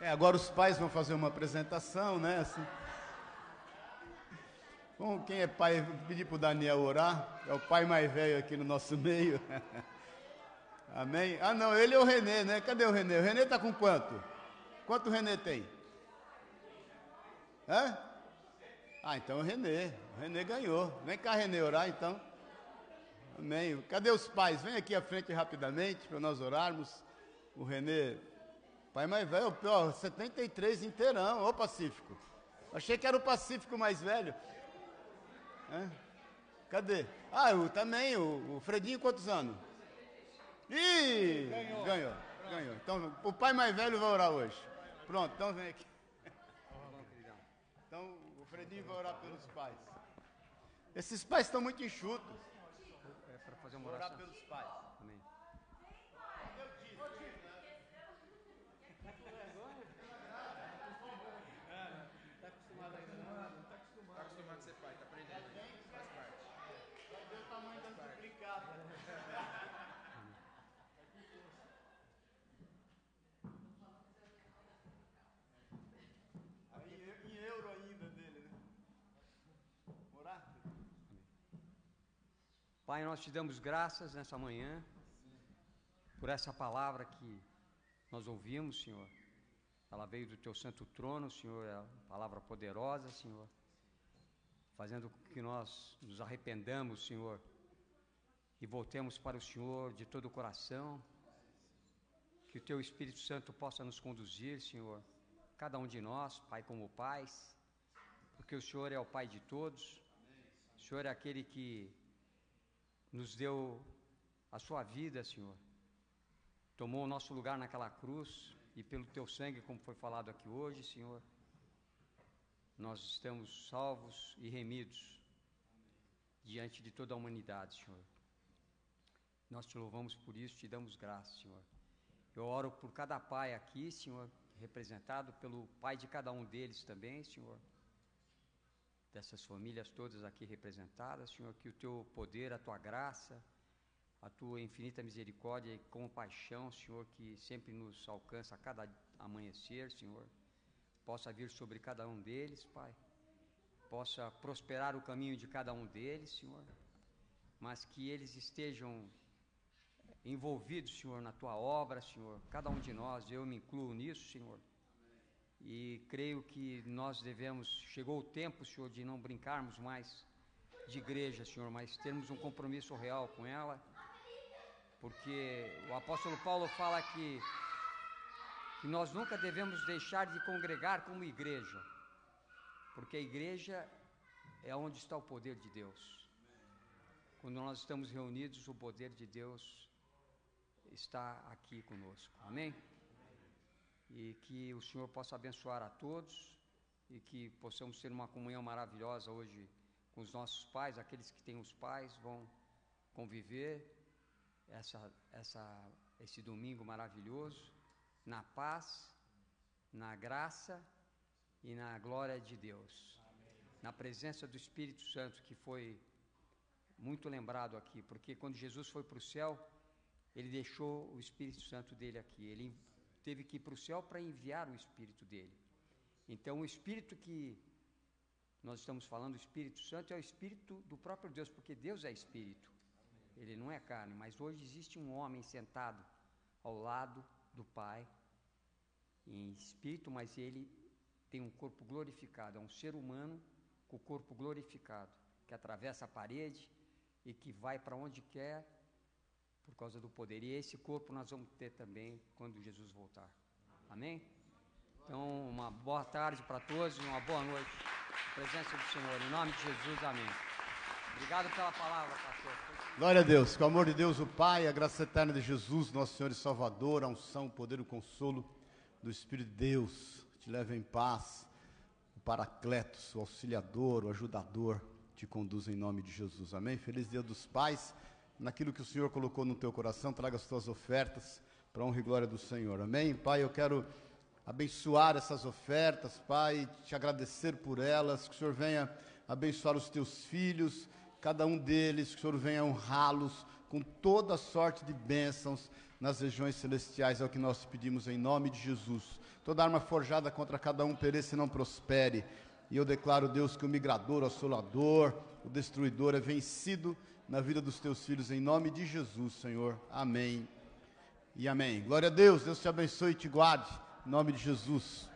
É, agora os pais vão fazer uma apresentação, né? Assim. Bom, quem é pai, pedir para o Daniel orar. É o pai mais velho aqui no nosso meio. Amém? Ah, não, ele é o Renê, né? Cadê o Renê? O Renê está com quanto? Quanto o Renê tem? Hã? Ah, então o Renê. O Renê ganhou. Vem cá, Renê, orar então. Amém. Cadê os pais? Vem aqui à frente rapidamente para nós orarmos. O Renê, pai mais velho, pior, 73 inteirão, ô Pacífico. Achei que era o Pacífico mais velho. É? Cadê? Ah, eu também, o, o Fredinho, quantos anos? Ih, ganhou. ganhou. Ganhou. Então, o pai mais velho vai orar hoje. Pronto, então vem aqui. Então, o Fredinho vai orar pelos pais. Esses pais estão muito enxutos. É para fazer uma oração. Orar pelos pais. Amém. Está acostumado a ser pai, está aprendendo. Faz parte. Vai ver o tamanho da duplicada. Aí, em euro ainda dele, né? Orar? Pai, nós te damos graças nessa manhã por essa palavra que nós ouvimos, Senhor. Ela veio do teu santo trono, Senhor, é uma palavra poderosa, Senhor, fazendo com que nós nos arrependamos, Senhor, e voltemos para o Senhor de todo o coração. Que o teu Espírito Santo possa nos conduzir, Senhor, cada um de nós, Pai como pais, porque o Senhor é o Pai de todos. O Senhor é aquele que nos deu a sua vida, Senhor. Tomou o nosso lugar naquela cruz e pelo teu sangue, como foi falado aqui hoje, Senhor, nós estamos salvos e remidos diante de toda a humanidade, Senhor. Nós te louvamos por isso, te damos graça, Senhor. Eu oro por cada pai aqui, Senhor, representado pelo pai de cada um deles também, Senhor. Dessas famílias todas aqui representadas, Senhor, que o teu poder, a tua graça, a tua infinita misericórdia e compaixão, Senhor, que sempre nos alcança a cada amanhecer, Senhor, possa vir sobre cada um deles, Pai. Possa prosperar o caminho de cada um deles, Senhor, mas que eles estejam envolvidos, Senhor, na tua obra, Senhor. Cada um de nós, eu me incluo nisso, Senhor. E creio que nós devemos, chegou o tempo, Senhor, de não brincarmos mais de igreja, Senhor, mas termos um compromisso real com ela porque o apóstolo Paulo fala que, que nós nunca devemos deixar de congregar como igreja, porque a igreja é onde está o poder de Deus. Quando nós estamos reunidos, o poder de Deus está aqui conosco. Amém? E que o Senhor possa abençoar a todos e que possamos ter uma comunhão maravilhosa hoje com os nossos pais, aqueles que têm os pais vão conviver essa, essa, esse domingo maravilhoso, na paz, na graça e na glória de Deus. Na presença do Espírito Santo, que foi muito lembrado aqui, porque quando Jesus foi para o céu, ele deixou o Espírito Santo dele aqui. Ele teve que ir para o céu para enviar o Espírito dele. Então, o Espírito que nós estamos falando, o Espírito Santo, é o Espírito do próprio Deus, porque Deus é Espírito ele não é carne, mas hoje existe um homem sentado ao lado do Pai, em espírito, mas ele tem um corpo glorificado, é um ser humano com o corpo glorificado, que atravessa a parede e que vai para onde quer por causa do poder. E esse corpo nós vamos ter também quando Jesus voltar. Amém? Então, uma boa tarde para todos uma boa noite. presença do Senhor. Em nome de Jesus, amém. Obrigado pela palavra, pastor. Glória a Deus. Com o amor de Deus, o Pai, a graça eterna de Jesus, nosso Senhor e Salvador, a unção, o poder e o consolo do Espírito de Deus, te leva em paz. O Paracletos, o auxiliador, o ajudador, te conduz em nome de Jesus. Amém? Feliz dia dos pais. Naquilo que o Senhor colocou no teu coração, traga as tuas ofertas para a honra e glória do Senhor. Amém? Pai, eu quero abençoar essas ofertas, Pai, te agradecer por elas, que o Senhor venha abençoar os teus filhos cada um deles, que o Senhor venha honrá-los com toda sorte de bênçãos nas regiões celestiais, é o que nós pedimos em nome de Jesus. Toda arma forjada contra cada um pereça e não prospere. E eu declaro, Deus, que o migrador, o assolador, o destruidor é vencido na vida dos teus filhos, em nome de Jesus, Senhor. Amém e amém. Glória a Deus, Deus te abençoe e te guarde, em nome de Jesus.